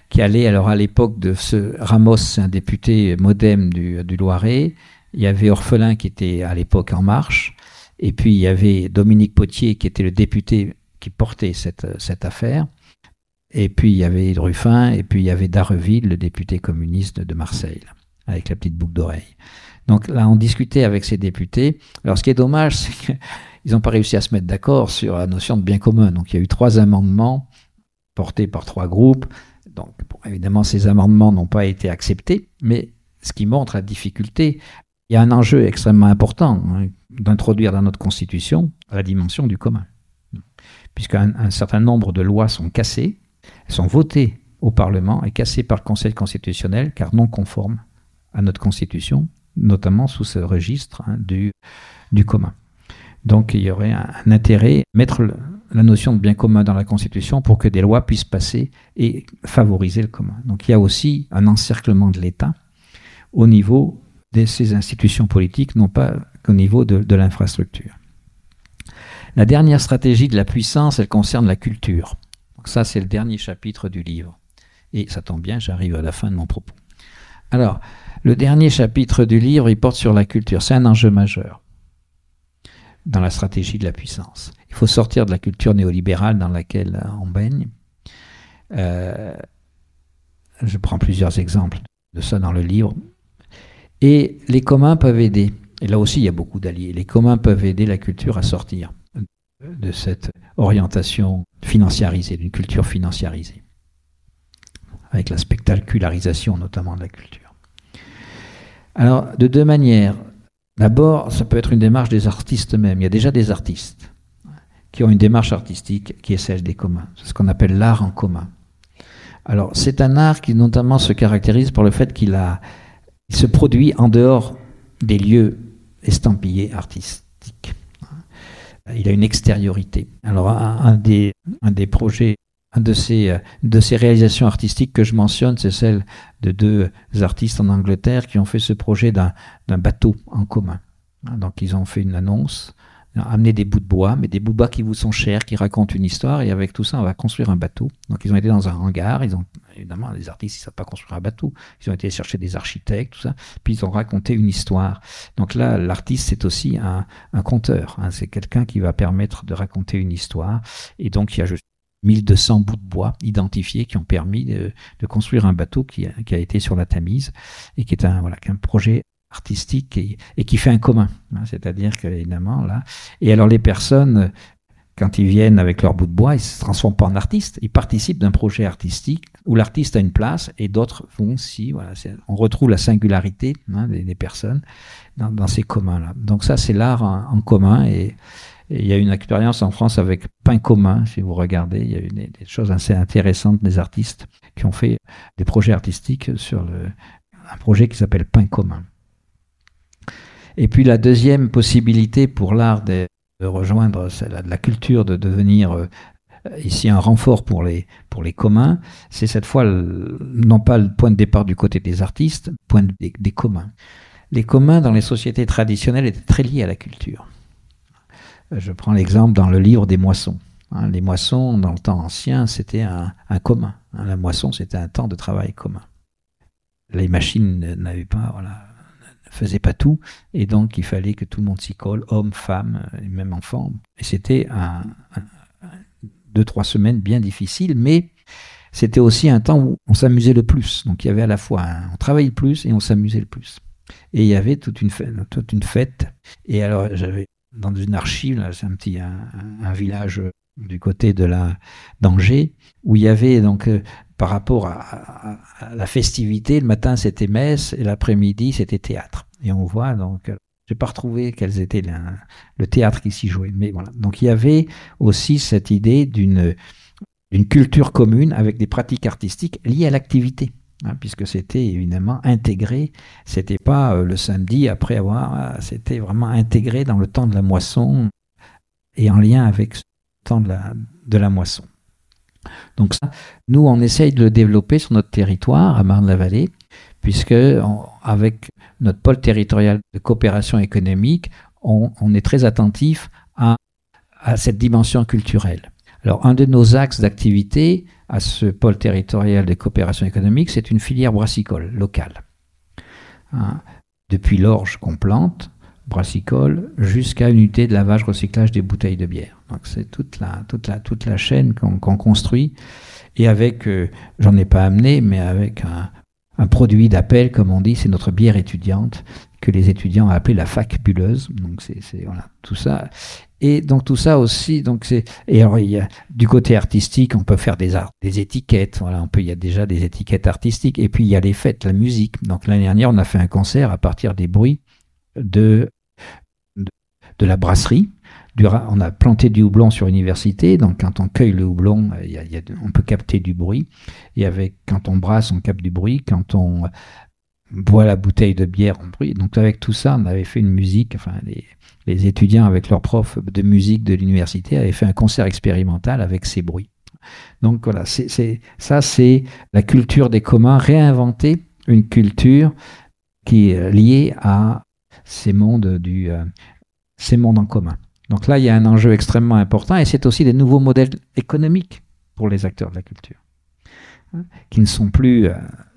qui allait alors à l'époque de ce Ramos, un député modem du, Loiret. Il y avait Orphelin qui était à l'époque en marche. Et puis il y avait Dominique Potier qui était le député qui portait cette affaire. Et puis il y avait Ruffin, et puis il y avait Darreville, le député communiste de Marseille, avec la petite boucle d'oreille. Donc là, on discutait avec ces députés. Alors ce qui est dommage, c'est qu'ils n'ont pas réussi à se mettre d'accord sur la notion de bien commun. Donc il y a eu trois amendements portés par trois groupes. Donc évidemment, ces amendements n'ont pas été acceptés, mais ce qui montre la difficulté, il y a un enjeu extrêmement important hein, d'introduire dans notre Constitution la dimension du commun. Puisqu'un un certain nombre de lois sont cassées, elles sont votées au Parlement et cassées par le Conseil constitutionnel car non conformes à notre Constitution, notamment sous ce registre hein, du, commun. Donc il y aurait un, intérêt à mettre la notion de bien commun dans la Constitution pour que des lois puissent passer et favoriser le commun. Donc il y a aussi un encerclement de l'État au niveau de ces institutions politiques, non pas qu'au niveau de l'infrastructure. La dernière stratégie de la puissance, elle concerne la culture. Donc ça, c'est le dernier chapitre du livre. Et ça tombe bien, j'arrive à la fin de mon propos. Alors, le dernier chapitre du livre, il porte sur la culture. C'est un enjeu majeur dans la stratégie de la puissance. Il faut sortir de la culture néolibérale dans laquelle on baigne. Euh, je prends plusieurs exemples de ça dans le livre. Et les communs peuvent aider. Et là aussi, il y a beaucoup d'alliés. Les communs peuvent aider la culture à sortir de cette orientation financiarisée, d'une culture financiarisée, avec la spectacularisation notamment de la culture. Alors, de deux manières. D'abord, ça peut être une démarche des artistes eux-mêmes. Il y a déjà des artistes qui ont une démarche artistique qui est celle des communs. C'est ce qu'on appelle l'art en commun. Alors, c'est un art qui notamment se caractérise par le fait qu'il il se produit en dehors des lieux estampillés artistiques il a une extériorité. Alors un, des, un des projets, un de ces, de ces réalisations artistiques que je mentionne, c'est celle de deux artistes en Angleterre qui ont fait ce projet d'un bateau en commun. Donc ils ont fait une annonce amener des bouts de bois, mais des bouts de bois qui vous sont chers, qui racontent une histoire, et avec tout ça, on va construire un bateau. Donc ils ont été dans un hangar, ils ont, évidemment, les artistes, ils savent pas construire un bateau, ils ont été chercher des architectes, tout ça, puis ils ont raconté une histoire. Donc là, l'artiste, c'est aussi un, un conteur, hein. c'est quelqu'un qui va permettre de raconter une histoire, et donc il y a juste 1200 bouts de bois identifiés qui ont permis de, de construire un bateau qui a, qui a, été sur la Tamise et qui est un, voilà, un projet artistique et, qui fait un commun. Hein, C'est-à-dire qu'évidemment, là. Et alors, les personnes, quand ils viennent avec leur bout de bois, ils se transforment pas en artistes, ils participent d'un projet artistique où l'artiste a une place et d'autres vont si. Voilà, on retrouve la singularité hein, des, personnes dans, ces communs-là. Donc, ça, c'est l'art en, commun et, il y a une expérience en France avec Pain commun, si vous regardez, il y a eu des, choses assez intéressantes des artistes qui ont fait des projets artistiques sur un projet qui s'appelle Pain commun. Et puis la deuxième possibilité pour l'art de, rejoindre la, la culture, de devenir euh, ici un renfort pour les, pour les communs, c'est cette fois non pas le point de départ du côté des artistes, point des, des communs. Les communs dans les sociétés traditionnelles étaient très liés à la culture. Je prends l'exemple dans le livre des moissons. Hein, les moissons, dans le temps ancien, c'était un, un, commun. Hein, la moisson, c'était un temps de travail commun. Les machines n'avaient pas voilà, faisait pas tout, et donc il fallait que tout le monde s'y colle, hommes, femmes, et même enfants. Et c'était un, deux, trois semaines bien difficiles, mais c'était aussi un temps où on s'amusait le plus. Donc il y avait à la fois, on travaillait le plus et on s'amusait le plus. Et il y avait toute une fête. Toute une fête. Et alors j'avais dans une archive, c'est un petit un, village du côté de la d'Angers, où il y avait donc euh, par rapport à, la festivité, le matin c'était messe et l'après-midi c'était théâtre. Et on voit donc, euh, j'ai pas retrouvé quels étaient le théâtre qui s'y jouait, mais voilà. Donc il y avait aussi cette idée d'une culture commune avec des pratiques artistiques liées à l'activité. Hein, puisque c'était évidemment intégré, c'était pas euh, le samedi après avoir, euh, c'était vraiment intégré dans le temps de la moisson et en lien avec le temps de la moisson. Donc ça, nous, on essaye de le développer sur notre territoire, à Marne-la-Vallée, puisque avec notre pôle territorial de coopération économique, on, est très attentif à, cette dimension culturelle. Alors, un de nos axes d'activité à ce pôle territorial de coopération économique, c'est une filière brassicole locale. Hein, depuis l'orge qu'on plante, brassicole, jusqu'à une unité de lavage recyclage des bouteilles de bière. Donc c'est toute la, toute, la, toute la chaîne qu'on construit. Et avec, euh, j'en ai pas amené, mais avec un, produit d'appel, comme on dit, c'est notre bière étudiante que les étudiants ont appelé la fac bulleuse. Donc c'est voilà tout ça. Et donc tout ça aussi, donc c'est et alors il y a du côté artistique, on peut faire des arts, des étiquettes. Voilà, on peut il y a déjà des étiquettes artistiques. Et puis il y a les fêtes, la musique. Donc l'année dernière, on a fait un concert à partir des bruits de de, la brasserie. on a planté du houblon sur université, donc quand on cueille le houblon, il y on peut capter du bruit. Et avec quand on brasse, on capte du bruit. Quand on boit la bouteille de bière, on bruit. Donc avec tout ça, on avait fait une musique. Enfin, les, les étudiants avec leurs profs de musique de l'université avaient fait un concert expérimental avec ces bruits. Donc voilà, c'est, ça c'est la culture des communs, réinventer une culture qui est liée à ces mondes, du, euh, ces mondes en commun. Donc là, il y a un enjeu extrêmement important et c'est aussi des nouveaux modèles économiques pour les acteurs de la culture, hein, qui ne sont plus euh,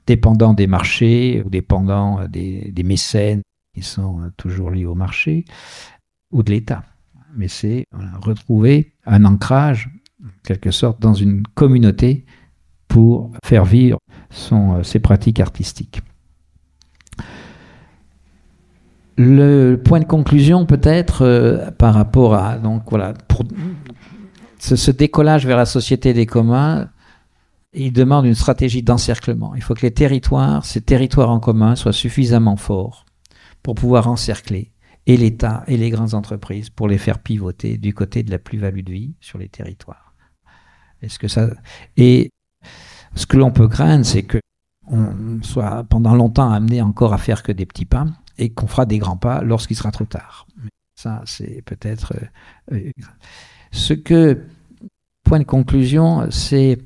dépendants des marchés ou dépendants euh, des, mécènes qui sont toujours liés au marché, ou de l'État. Mais c'est retrouver un ancrage, en quelque sorte, dans une communauté pour faire vivre euh, ses pratiques artistiques. Le point de conclusion peut-être euh, par rapport à donc voilà pour ce, ce, décollage vers la société des communs, il demande une stratégie d'encerclement. Il faut que les territoires, ces territoires en commun, soient suffisamment forts pour pouvoir encercler et l'État et les grandes entreprises pour les faire pivoter du côté de la plus-value de vie sur les territoires. Est-ce que ça et ce que l'on peut craindre, c'est que on soit pendant longtemps amené encore à faire que des petits pas et qu'on fera des grands pas lorsqu'il sera trop tard. Ça, c'est peut-être euh, euh, ce que point de conclusion, c'est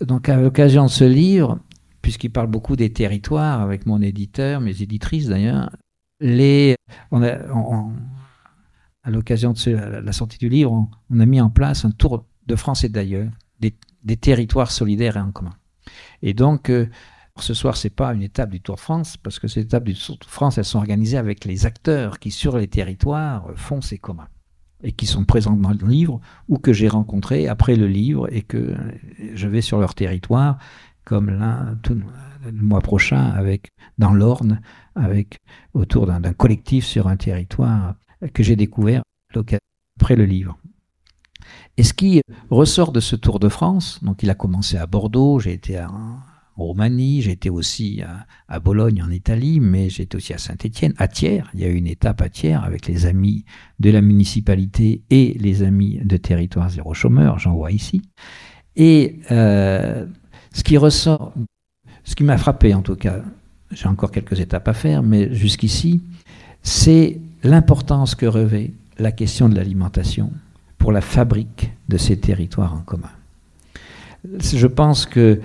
donc à l'occasion de ce livre, puisqu'il parle beaucoup des territoires avec mon éditeur, mes éditrices d'ailleurs, les, à l'occasion de la sortie du livre, on, a mis en place un tour de France et d'ailleurs, des, territoires solidaires et en commun. Et donc, euh, ce soir, c'est pas une étape du Tour de France, parce que ces étapes du Tour de France, elles sont organisées avec les acteurs qui, sur les territoires, font ces communs et qui sont présents dans le livre ou que j'ai rencontrés après le livre et que je vais sur leur territoire, comme là, le mois prochain, avec dans l'Orne, avec autour d'un collectif sur un territoire que j'ai découvert après le livre. Et ce qui ressort de ce Tour de France, donc il a commencé à Bordeaux, j'ai été à, Roumanie, été aussi à, Bologne en Italie, mais été aussi à Saint-Étienne, à Thiers. Il y a eu une étape à Thiers avec les amis de la municipalité et les amis de Territoire Zéro Chômeur, j'en vois ici. Et euh, ce qui ressort, ce qui m'a frappé en tout cas, j'ai encore quelques étapes à faire, mais jusqu'ici, c'est l'importance que revêt la question de l'alimentation pour la fabrique de ces territoires en commun. Je pense que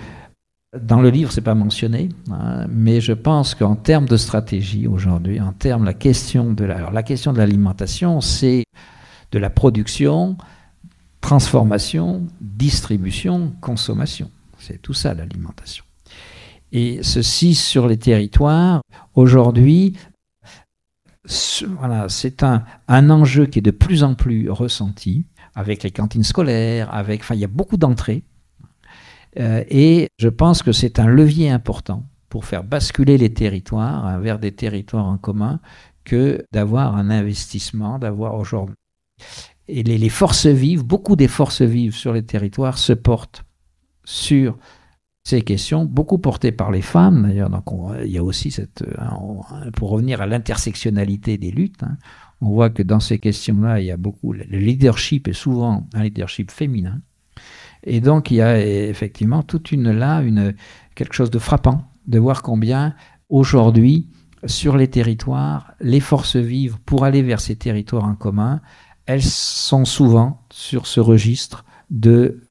dans le livre, c'est pas mentionné, hein, mais je pense qu'en termes de stratégie aujourd'hui, en termes la question de la, la question de l'alimentation, c'est de la production, transformation, distribution, consommation. C'est tout ça l'alimentation. Et ceci sur les territoires, aujourd'hui, voilà, c'est un, un, enjeu qui est de plus en plus ressenti avec les cantines scolaires, avec, enfin, il y a beaucoup d'entrées. Euh, et je pense que c'est un levier important pour faire basculer les territoires vers des territoires en commun que d'avoir un investissement, d'avoir aujourd'hui. Et les, forces vives, beaucoup des forces vives sur les territoires se portent sur ces questions, beaucoup portées par les femmes d'ailleurs. Donc il y a aussi cette, pour revenir à l'intersectionnalité des luttes, hein, on voit que dans ces questions-là, il y a beaucoup, le leadership est souvent un leadership féminin. Et donc il y a effectivement toute une là, une, quelque chose de frappant de voir combien aujourd'hui, sur les territoires, les forces vives pour aller vers ces territoires en commun, elles sont souvent sur ce registre de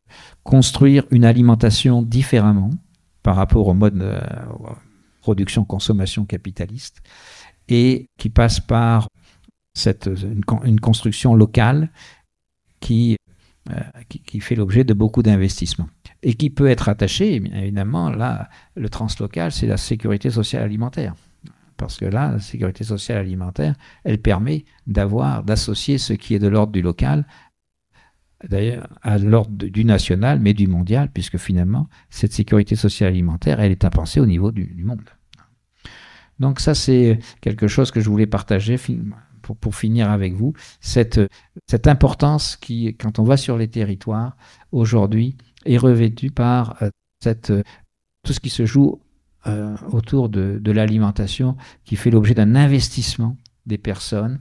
construire une alimentation différemment par rapport au mode de production-consommation capitaliste et qui passe par cette, une, construction locale qui, euh, qui, qui fait l'objet de beaucoup d'investissements et qui peut être attaché, évidemment, là, le translocal, c'est la sécurité sociale alimentaire. Parce que là, la sécurité sociale alimentaire, elle permet d'avoir, d'associer ce qui est de l'ordre du local, d'ailleurs, à l'ordre du national, mais du mondial, puisque finalement, cette sécurité sociale alimentaire, elle est impensée au niveau du, monde. Donc ça, c'est quelque chose que je voulais partager pour, finir avec vous, cette, cette importance qui, quand on va sur les territoires, aujourd'hui, est revêtu par euh, cette, euh, tout ce qui se joue euh, autour de, de l'alimentation, qui fait l'objet d'un investissement des personnes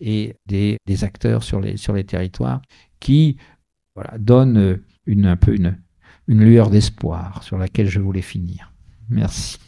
et des, des, acteurs sur les, sur les territoires, qui voilà, donne une, un peu une, une lueur d'espoir sur laquelle je voulais finir. Merci.